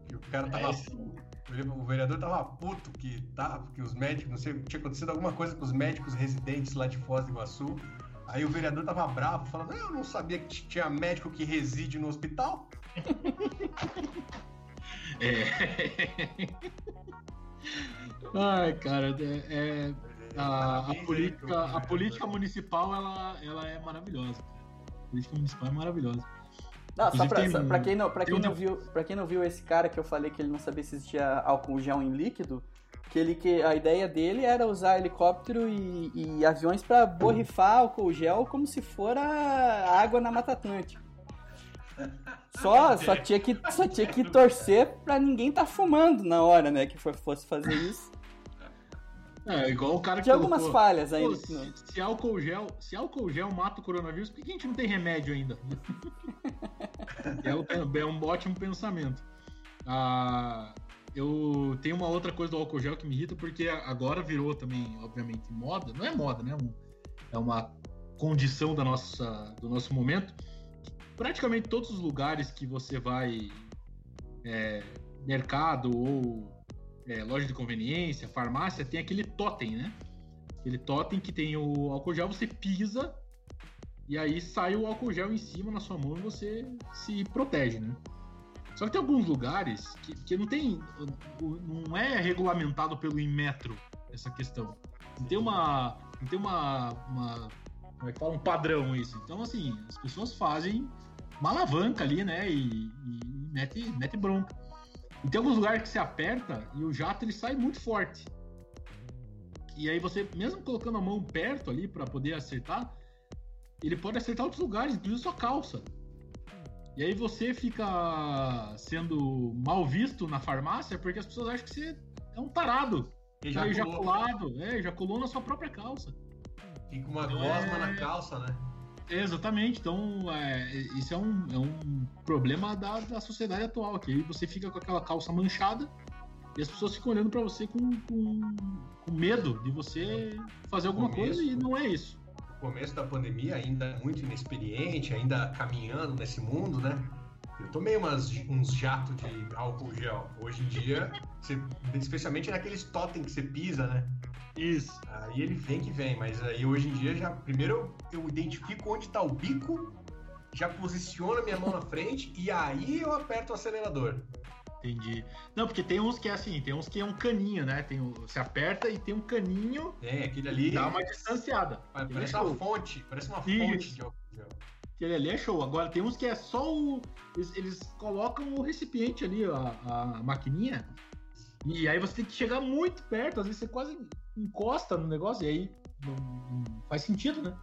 Que o cara tava. É, O vereador tava puto que, tá, que os médicos, não sei, tinha acontecido alguma coisa com os médicos residentes lá de Foz do Iguaçu. Aí o vereador tava bravo, falando: Eu não sabia que tinha médico que reside no hospital. É. Ai, cara, é, é- a, a política, a vereador. política municipal ela, ela é maravilhosa. cara. A política municipal é maravilhosa. Não, só pra, só- pra quem, não, pra, quem um- não viu, pra quem não viu esse cara que eu falei que ele não sabia se existia álcool gel em líquido, que ele que a ideia dele era usar helicóptero e, e aviões pra borrifar álcool gel como se for a água na Mata Atlântica. Só, só, tinha que, só tinha que torcer pra ninguém tá fumando na hora, né, que fosse fazer isso. É, igual o cara que Tinha algumas colocou, falhas "Pô, ainda. se, se álcool gel, se álcool gel mata o coronavírus, por que a gente não tem remédio ainda? é, um, é um ótimo pensamento. Ah, eu tenho uma outra coisa do álcool gel que me irrita, porque agora virou também, obviamente, moda. Não é moda, né? Um- é uma condição da nossa, do nosso momento. Praticamente todos os lugares que você vai, é, mercado ou é, loja de conveniência, farmácia, tem aquele totem, né? Aquele totem que tem o álcool gel, você pisa e aí sai o álcool gel em cima na sua mão e você se protege, né? Só que tem alguns lugares que, que não tem. Não é regulamentado pelo Inmetro essa questão. Não tem uma. Não tem uma. uma como é que fala? Um padrão isso. Então, assim, as pessoas fazem uma alavanca ali, né? E, e mete, mete bronca. E tem alguns lugares que você aperta e o jato ele sai muito forte. E aí você, mesmo colocando a mão perto ali para poder acertar, ele pode acertar outros lugares, inclusive sua calça. E aí você fica sendo mal visto na farmácia porque as pessoas acham que você é um tarado. E Já já tá ejaculado, é, ejaculou na sua própria calça. fica uma Então gosma é- na calça, né? Exatamente, então é, isso é um, é um problema da, da sociedade atual, que aí você fica com aquela calça manchada e as pessoas ficam olhando pra você com, com, com medo de você fazer alguma Começo. coisa e não é isso. No começo da pandemia, ainda muito inexperiente, ainda caminhando nesse mundo, né? Eu tomei umas, uns jatos de álcool gel. Hoje em dia, você- especialmente naqueles totem que você pisa, né? Isso. Aí ele vem que vem, mas aí hoje em dia já primeiro eu identifico onde tá o bico, já posiciono a minha mão na frente e aí eu aperto o acelerador. Entendi. Não, porque tem uns que é assim, tem uns que é um caninho, né? Tem, o- você aperta e tem um caninho É, aquele ali dá uma distanciada. parece é uma show. fonte, parece uma Isso. fonte de álcool gel. Aquele ali é show. Agora tem uns que é só o. Eles, eles colocam o recipiente ali, a, a maquininha. E aí você tem que chegar muito perto, às vezes você quase encosta no negócio, e aí não, não faz sentido, né?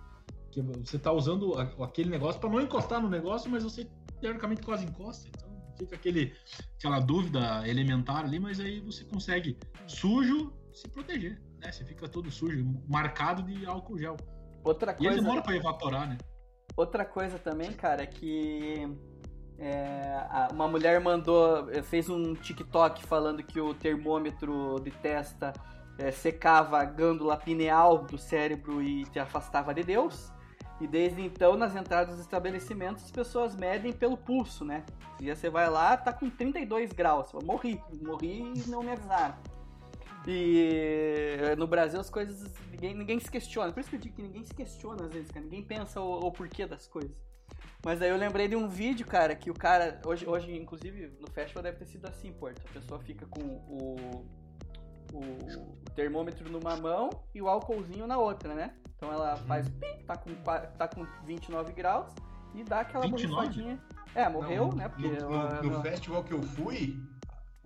Porque você tá usando aquele negócio para não encostar no negócio, mas você teoricamente quase encosta. Então fica aquele, aquela dúvida elementar ali, mas aí você consegue, sujo, se proteger. Né? Você fica todo sujo, marcado de álcool gel. Outra E coisa. demora para evaporar, né? Outra coisa também, cara, é que é, uma mulher mandou, fez um TikTok falando que o termômetro de testa eh, secava a glândula pineal do cérebro e te afastava de Deus. E desde então, nas entradas dos estabelecimentos, as pessoas medem pelo pulso, né? E você vai lá, tá com 32 graus. Você fala, morri, morri e não me avisaram. E eh, no Brasil as coisas ninguém, ninguém se questiona. Por isso que eu digo que ninguém se questiona às vezes, cara. Ninguém pensa o, o porquê das coisas. Mas aí eu lembrei de um vídeo, cara, que o cara. Hoje, hoje inclusive, no festival deve ter sido assim, Porto. A pessoa fica com o, o termômetro numa mão e o álcoolzinho na outra, né? Então ela faz pim, tá com, tá com 29 graus e dá aquela 29? borrifadinha. É, morreu, Não, né? Porque no, no- ela- no ela- festival que eu fui,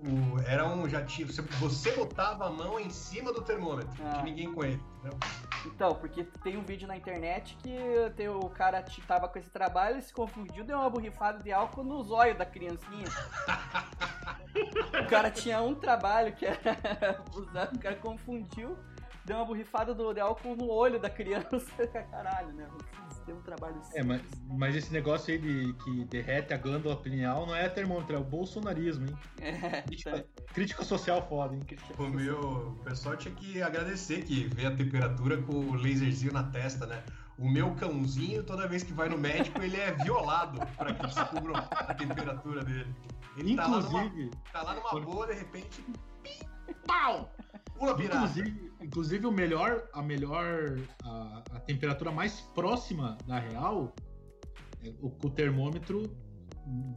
o- era um já tinha, você, você botava a mão em cima do termômetro, Ah. tinha ninguém com ele. entendeu? Então, porque tem um vídeo na internet que tem, o cara tava com esse trabalho, ele se confundiu, deu uma borrifada de álcool no zóio da criancinha. o cara tinha um trabalho que era usar, o cara confundiu, deu uma borrifada do, de álcool no olho da criança. Caralho, né? Tem um trabalho É, mas, mas esse negócio aí de que derrete a glândula pineal não é termômetro, é o bolsonarismo, hein? É, Crítica, crítica social foda, hein? Pô, meu, o pessoal tinha que agradecer que vê a temperatura com o laserzinho na testa, né? O meu cãozinho, toda vez que vai no médico, ele é violado para que descubram a temperatura dele. Ele tá lá, numa, Inclusive, tá lá numa boa, de repente, pim, pau! Pula pirata. inclusive, inclusive o melhor, a melhor, a, a temperatura mais próxima da real é o, o termômetro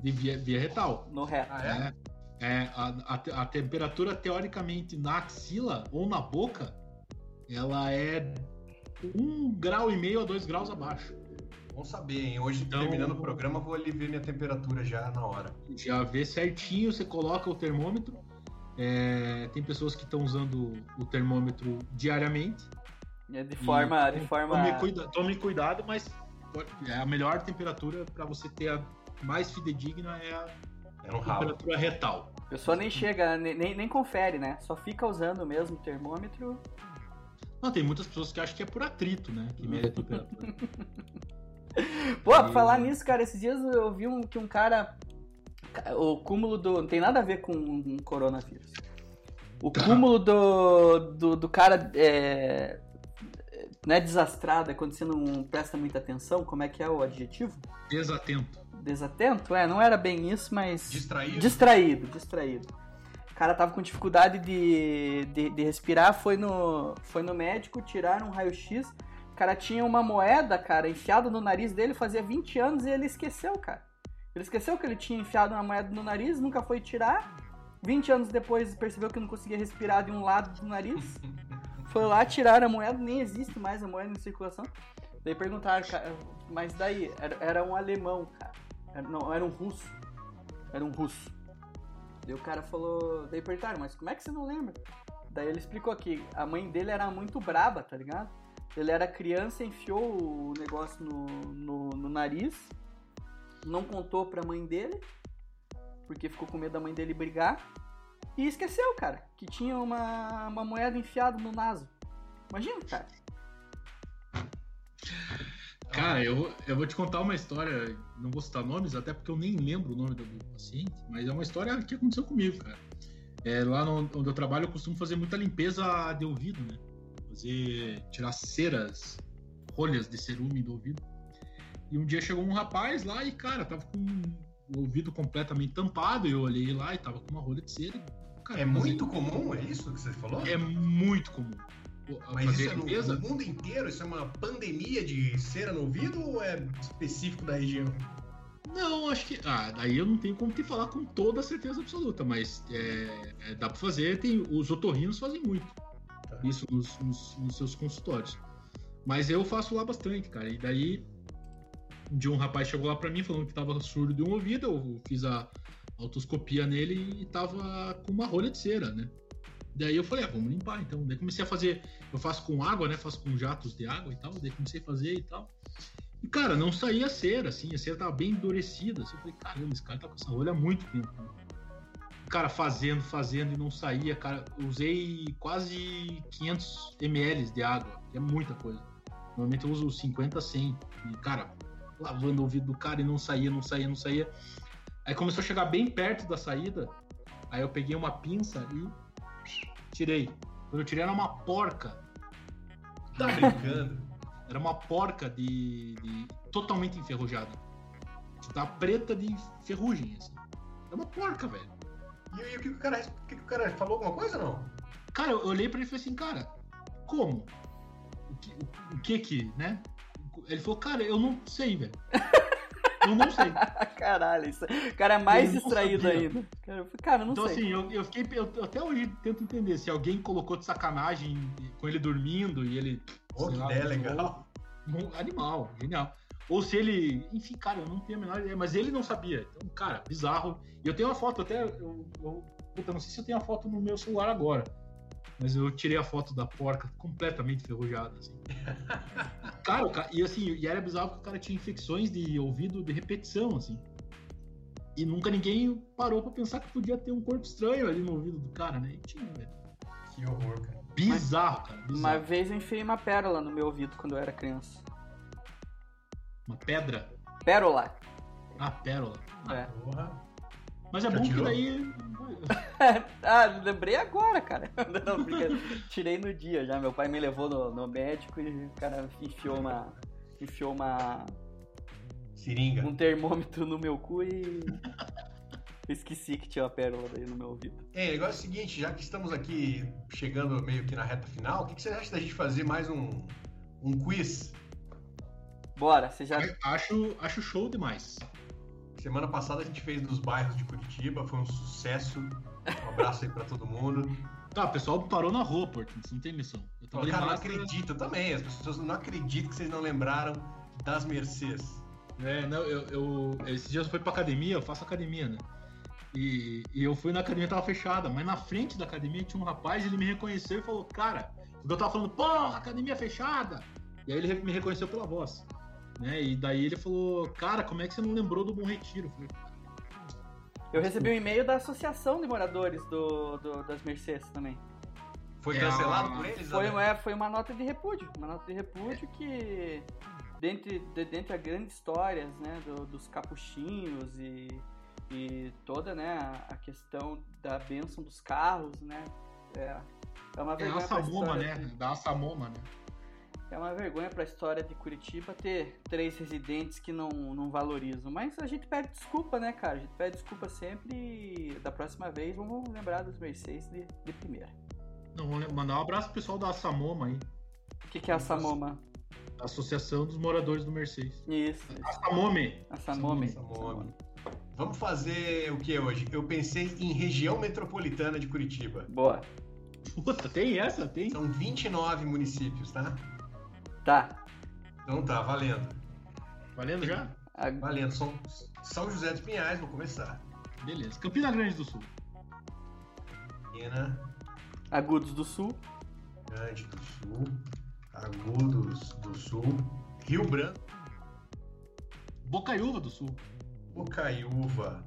de via, via retal. no reto. Ah, é? né? É, a, a, a temperatura, teoricamente, na axila ou na boca, ela é um grau e meio a dois graus abaixo. Bom saber, hein? Hoje, Então- terminando o programa, vou ali ver minha temperatura já na hora. Já vê certinho, você coloca o termômetro. É, tem pessoas que estão usando o termômetro diariamente. É de forma. E De forma... Tome, cuida- tome cuidado, mas é a melhor temperatura para você ter a mais fidedigna é a É ralo. temperatura retal. A pessoa nem chega, nem, nem, confere, né? Só fica usando mesmo o termômetro. Não, tem muitas pessoas que acham que é por atrito, né? Que mede a temperatura. Pô, pra E- falar nisso, cara, esses dias eu vi um, que um cara. O cúmulo do. Não tem nada a ver com um coronavírus. O Tá. cúmulo do, do, do cara. É, não é desastrado, é quando você não presta muita atenção. Como é que é o adjetivo? Desatento. Desatento? É, não era bem isso, mas. Distraído? Distraído, distraído. O cara tava com dificuldade de, de, de respirar, foi no, foi no médico, tiraram um raio-x. O cara tinha uma moeda, cara, enfiada no nariz dele fazia 20 anos e ele esqueceu, cara. Ele esqueceu que ele tinha enfiado uma moeda no nariz, nunca foi tirar. 20 anos depois percebeu que não conseguia respirar de um lado do nariz. Foi lá, tiraram a moeda, nem existe mais a moeda em circulação. Daí perguntaram, cara, mas daí, era, era um alemão, cara. Era- não, era um russo. Era um russo. Daí o cara falou. Daí perguntaram, mas como é que você não lembra? Daí ele explicou que a mãe dele era muito braba, tá ligado? Ele era criança, enfiou o negócio no, no, no nariz, não contou pra mãe dele, porque ficou com medo da mãe dele brigar, e esqueceu, cara, que tinha uma, uma moeda enfiada no naso. Imagina, cara. Cara, eu, eu vou te contar uma história, não vou citar nomes, até porque eu nem lembro o nome do paciente, mas é uma história que aconteceu comigo, cara. É, lá no- onde eu trabalho, eu costumo fazer muita limpeza de ouvido, né? Fazer, tirar ceras, rolhas de cerume do ouvido. E um dia chegou um rapaz lá e, cara, tava com o ouvido completamente tampado, eu olhei lá e tava com uma rolha de cera. Cara, É muito comum, é isso que você falou? É muito comum. Mas fazer isso é no, limpeza. no mundo inteiro? Isso é uma pandemia de cera no ouvido ou é específico da região? Não, acho que. Ah, daí eu não tenho como te falar com toda a certeza absoluta, mas é, é, dá pra fazer. Tem, os otorrinos fazem muito. Tá. Isso nos, nos- nos seus consultórios. Mas eu faço lá bastante, cara. E daí, dia um rapaz chegou lá pra mim falando que tava surdo de um ouvido. Eu fiz a autoscopia nele e tava com uma rolha de cera, né? Daí eu falei, ah, vamos limpar então. Daí comecei a fazer. Eu faço com água, né? Faço com jatos de água e tal. Daí comecei a fazer e tal. E, cara, não saía cera, assim, a cera tava bem endurecida. Assim, eu falei, caramba, esse cara tá com essa rolha há muito tempo. Cara, fazendo, fazendo e não saía, cara. Usei quase 500 ml de água, que é muita coisa. Normalmente eu uso 50, 100. E, cara, lavando o ouvido do cara e não saía, não saía, não saía. Aí começou a chegar bem perto da saída. Aí eu peguei uma pinça e tirei. Quando eu tirei era uma porca. Tá brincando? Era uma porca de, de- totalmente enferrujada. Tá preta de ferrugem, assim. É uma porca, velho. E, e o, que, o cara, o que, o cara falou alguma coisa ou não? Cara, eu olhei pra ele e falei assim, cara, como? O que, o, o que que, né? Ele falou, cara, eu não sei, velho. Eu não sei. Caralho, isso, o cara é mais Eu distraído ainda. Cara, eu cara, eu não Então, sei. assim, eu, eu fiquei. Eu, até hoje tento entender se alguém colocou de sacanagem com ele dormindo e ele. Sei que lá, ideia legal. Animal, genial. Ou se ele. Enfim, cara, eu não tenho a menor ideia, mas ele não sabia. Então, cara, bizarro. E eu tenho uma foto, até. Eu, eu, puta, não sei se eu tenho a foto no meu celular agora. Mas eu tirei a foto da porca completamente enferrujada, assim. cara, o ca- e assim, e era bizarro porque o cara tinha infecções de ouvido de repetição, assim. E nunca ninguém parou pra pensar que podia ter um corpo estranho ali no ouvido do cara, né? E tinha, velho. Que horror, cara. Bizarro, cara. Bizarro. Uma vez eu enfiei uma pérola no meu ouvido quando eu era criança. Uma pedra. Pérola. Ah, pérola. É. Porra. Mas é Já bom que daí. ah, lembrei agora, cara. Não. Tirei no dia já. Meu pai me levou no, no médico e o cara enfiou uma. Enfiou uma. Seringa. um termômetro no meu cu e. Esqueci que tinha uma pérola daí no meu ouvido. É, o negócio é o seguinte, já que estamos aqui chegando meio que na reta final, o que, que você acha da gente fazer mais um, um quiz? Bora, você já. Acho, acho show demais. Semana passada a gente fez dos bairros de Curitiba, foi um sucesso. Um abraço aí pra todo mundo. Tá, o pessoal parou na rua, você não tem noção. Eu tava Cara, não acredito eu também. As pessoas não acreditam que vocês não lembraram das Mercedes. É, não, eu, eu, esses dias eu fui pra academia, eu faço academia, né? E, e eu fui na academia, tava fechada, mas na frente da academia tinha um rapaz, ele me reconheceu e falou, cara, porque eu tava falando, porra, academia fechada! E aí ele me reconheceu pela voz. Né? E daí ele falou, cara, como é que você não lembrou do Bom Retiro? Eu falei, Eu recebi um e-mail da Associação de Moradores do, do- das Mercedes também. Foi É, cancelado a- por eles? Foi, é, foi uma nota de repúdio. Uma nota de repúdio que, dentre, de, dentre as grandes histórias né, do- dos capuchinhos e, e toda né, a, questão da bênção dos carros, né? É, é uma é a pra Samoma, história né? de- Da Samoma, né? É uma vergonha pra história de Curitiba ter três residentes que não, não valorizam. Mas a gente pede desculpa, né, cara? A gente pede desculpa sempre e da próxima vez vamos lembrar dos Mercedes de, de primeira. Não, vou mandar um abraço pro pessoal da Samoma aí, O que, que é a Samoma? Associação dos Moradores do Mercedes. Isso, A Samome. a Samome. Samome. Vamos fazer o que hoje? Eu pensei em região metropolitana de Curitiba. Boa. Puta, tem essa? Tem? São 29 municípios, tá? Tá. Então tá, valendo. Valendo já? A- Valendo. São São José dos Pinhais, vou começar. Beleza. Campina Grande do Sul. Pena, Agudos do Sul. Grande do Sul, Agudos do Sul, Rio Branco, Bocaiúva do Sul. Bocaiúva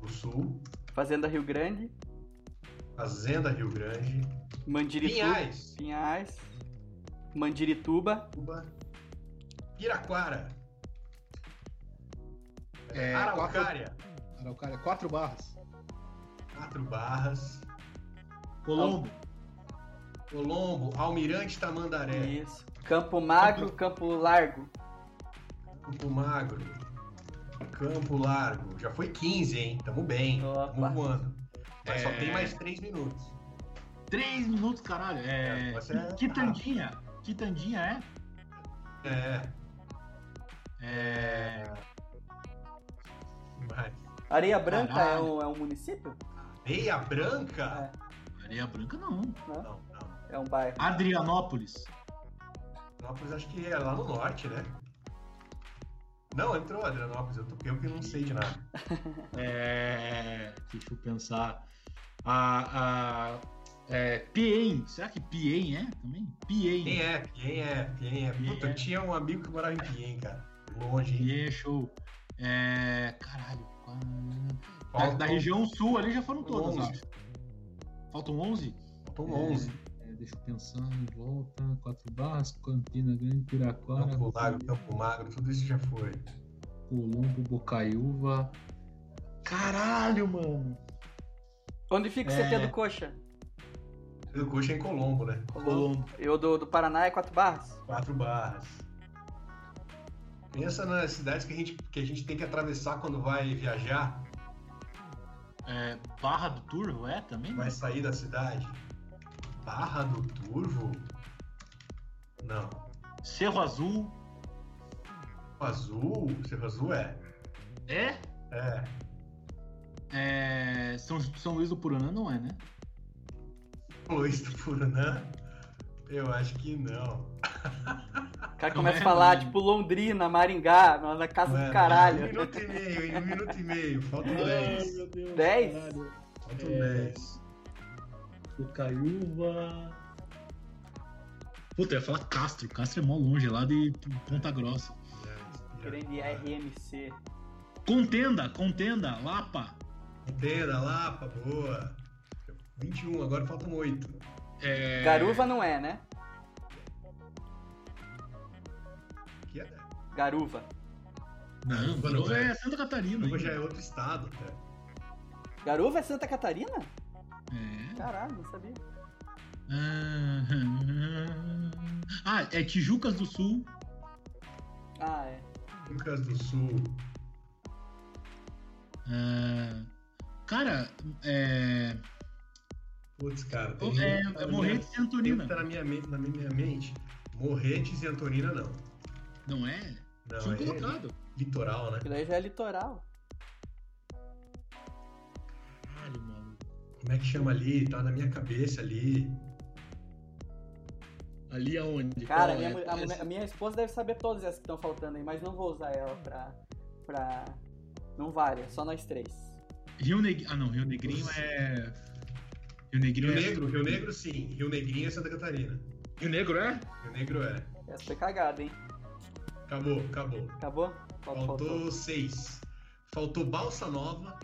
do Sul, Fazenda Rio Grande. Fazenda Rio Grande, Mandirituba. Pinhais, Pinhais. Mandirituba. Piraquara, É, Araucária, Araucária, quatro barras. Quatro Barras, Colombo. Colombo, Almirante Tamandaré, Isso. Campo Magro, Campo Largo. Campo Magro, Campo Largo. Já foi 15, hein? Tamo bem, Opa. tamo voando. Mas só É. tem mais 3 minutos. Três minutos, caralho. É. É, você é Quitandinha. Quitandinha é? É, É. mas... Areia Branca é um, é um município? Areia Branca? Areia Branca não. Não? Não, não. É um bairro. Adrianópolis. Adrianópolis acho que é lá no norte, né? Não, entrou Adrianópolis, eu, tô, eu que não sei de nada. É. Deixa eu pensar. A. a é, Piem. Será que Piem é também? Quem Piem. é? Quem é? Quem é? Puta, eu tinha um amigo que morava em Piem, cara. Longe, é show. É. Caralho. qual- Da, da região sul ali já foram todas, 11. acho. Faltam 11? Faltam 11. É, deixa eu pensar em volta. Quatro barras, Campina Grande, Piraquara, Campo Largo, Campo Magro, tudo isso já foi. Colombo, Bocaiúva. Caralho, mano. Onde fica o É. CT do Coxa? Do Coxa é em Colombo, né? Colombo. E o do, do Paraná é Quatro Barras? Quatro barras. Pensa nas cidades que a, gente, que a gente tem que atravessar quando vai viajar, É, Barra do Turvo é também? vai sair da cidade. Barra do Turvo? Não. Cerro Azul. Azul? Cerro Azul é? É? É. É, São, São Luís do Puranã não é, né? Do Purunã? Eu acho que não. O cara começa é, a falar, não. tipo, Londrina, Maringá, na casa Mano, do Um caralho. minuto e meio, em um minuto e meio. Faltam 10. meu Deus. Dez? caralho. Faltam É. 10. Bocaiúva. Puta, eu ia falar Castro. Castro é mó longe, é lá de Ponta Grossa. Grande RMC. Contenda, contenda, Lapa. Inteira, Lapa, boa. 21, agora faltam 8. É, Garuva não é, né? Garuva. Não, Garuva Garuva não é. é Santa Catarina. Garuva já é outro estado, cara. Garuva é Santa Catarina? É. Caralho, não sabia. Ah, é Tijucas do Sul. Ah, é. Lucas do Sul. Ah, cara, é. Putz, cara. é, um- é minha- Morretes e tem Antonina. tá na minha, na minha mente. Morretes e Antonina, não. Não é? Não, Tinha é colocado. litoral, né? Aquilo aí já é litoral. Caralho, mano. Como é que chama ali? Tá na minha cabeça ali. Ali aonde? Cara, Qual minha, é? a, mulher- a minha esposa deve saber todas essas que estão faltando aí, mas não vou usar ela pra. pra... Não vale, é só nós três. Rio Negrinho. Ah, não, Rio Negrinho é. Rio Negrinho Rio é. Negro, Rio Negro sim. Rio Negrinho é Santa Catarina. Rio Negro é? Rio Negro é. Essa foi cagada, hein? Acabou, acabou. Acabou? Faltou faltou? seis. Faltou Balsa Nova.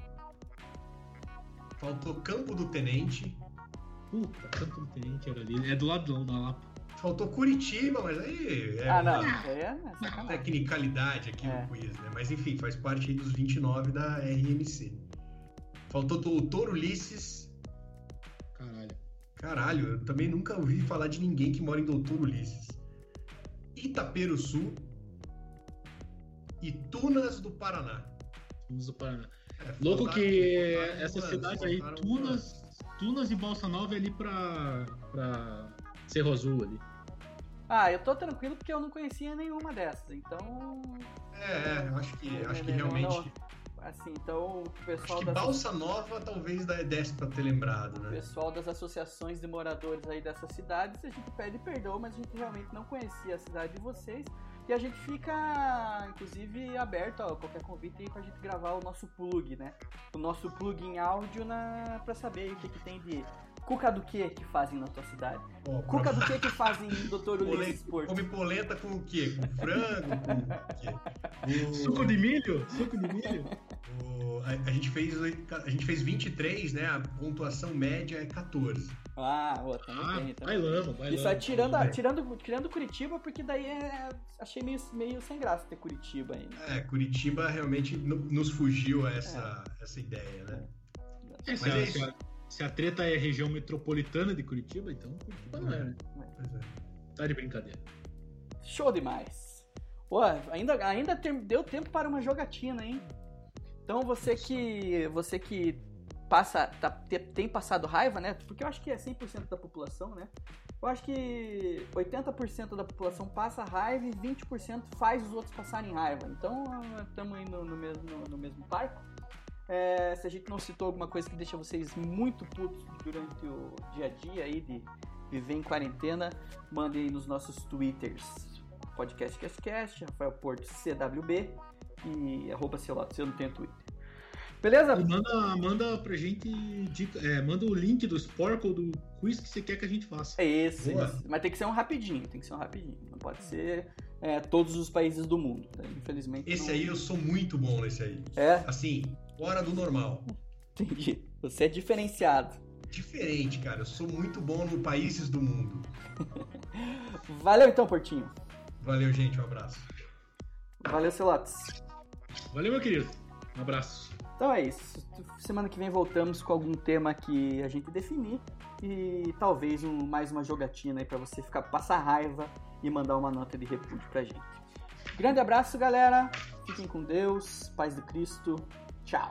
Faltou Campo do Tenente. Puta, Campo do Tenente era ali. É do lado da Lapa. Faltou Curitiba, mas aí é Ah, não. É? Sacanagem. tecnicalidade aqui É. no quiz, né? Mas enfim, faz parte aí dos 29 da RMC. Faltou Doutor Ulisses. Caralho. Caralho, eu também nunca ouvi falar de ninguém que mora em Doutor Ulisses. Itaperu Sul. e Tunas do Paraná. Tunas do Paraná. É, Louco que faltaram essa cidade aí, Tunas, Tunas e Balsa Nova é ali pra, pra Cerro Azul ali. Ah, eu tô tranquilo porque eu não conhecia nenhuma dessas, então. É, é, acho que, acho que Não, não, realmente. Assim, então o pessoal das, Balsa Nova talvez desse pra ter lembrado, o né? pessoal das associações de moradores aí dessas cidades, a gente pede perdão, mas a gente realmente não conhecia a cidade de vocês. E a gente fica, inclusive, aberto a qualquer convite aí pra gente gravar o nosso plug, né? O nosso plug em áudio na, pra saber o que, que tem de. Cuca do que que fazem na tua cidade? Ó, Cuca do que que fazem em Dr. Ulisses Polenta, Porto? come polenta com o quê? Com frango? Com o quê? O- Suco de milho? Suco de milho? o- a, a gente fez, a gente fez 23, né? A pontuação média é 14. Ah, ó, também Ah, tem. Também. bailamos, bailamos. Isso é tirando, a- É. tirando, tirando Curitiba, porque daí é, achei meio, meio sem graça ter Curitiba ainda. É, Curitiba realmente no- nos fugiu essa, essa ideia, né? É, se, Mas a, é isso. a- se a treta é região metropolitana de Curitiba, então Curitiba não é, né? Pois é. Tá de brincadeira. Show demais. Pô, ainda, ainda deu tempo para uma jogatina, hein? Então você que você que passa tá- te- tem passado raiva, né? Porque eu acho que é 100% da população, né? Eu acho que 80% da população passa raiva e 20% faz os outros passarem raiva. Então estamos indo no mesmo, no mesmo barco. É, se a gente não citou alguma coisa que deixa vocês muito putos durante o dia a dia aí de viver em quarentena, mandem aí nos nossos twitters podcast castcast, Rafael Porto CWB e arroba Celotes, eu não tenho Twitter. Beleza? E manda, manda pra gente. dica- é, manda o link do Sporkle do quiz que você quer que a gente faça. É esse. Mas tem que ser um rapidinho, tem que ser um rapidinho. Não pode ser é, todos os países do mundo. né? Infelizmente. Esse não... aí eu sou muito bom nesse aí. É, Assim, fora do normal. entendi. Você é diferenciado. Diferente, cara. Eu sou muito bom no países do mundo. Valeu então, Portinho. Valeu, gente. Um abraço. Valeu, Celotes. Valeu, meu querido. Um abraço. Então é isso. Semana que vem voltamos com algum tema que a gente definir e talvez um, mais uma jogatina aí pra você ficar passar raiva e mandar uma nota de repúdio pra gente. Grande abraço, galera. Fiquem com Deus, paz do Cristo. Tchau.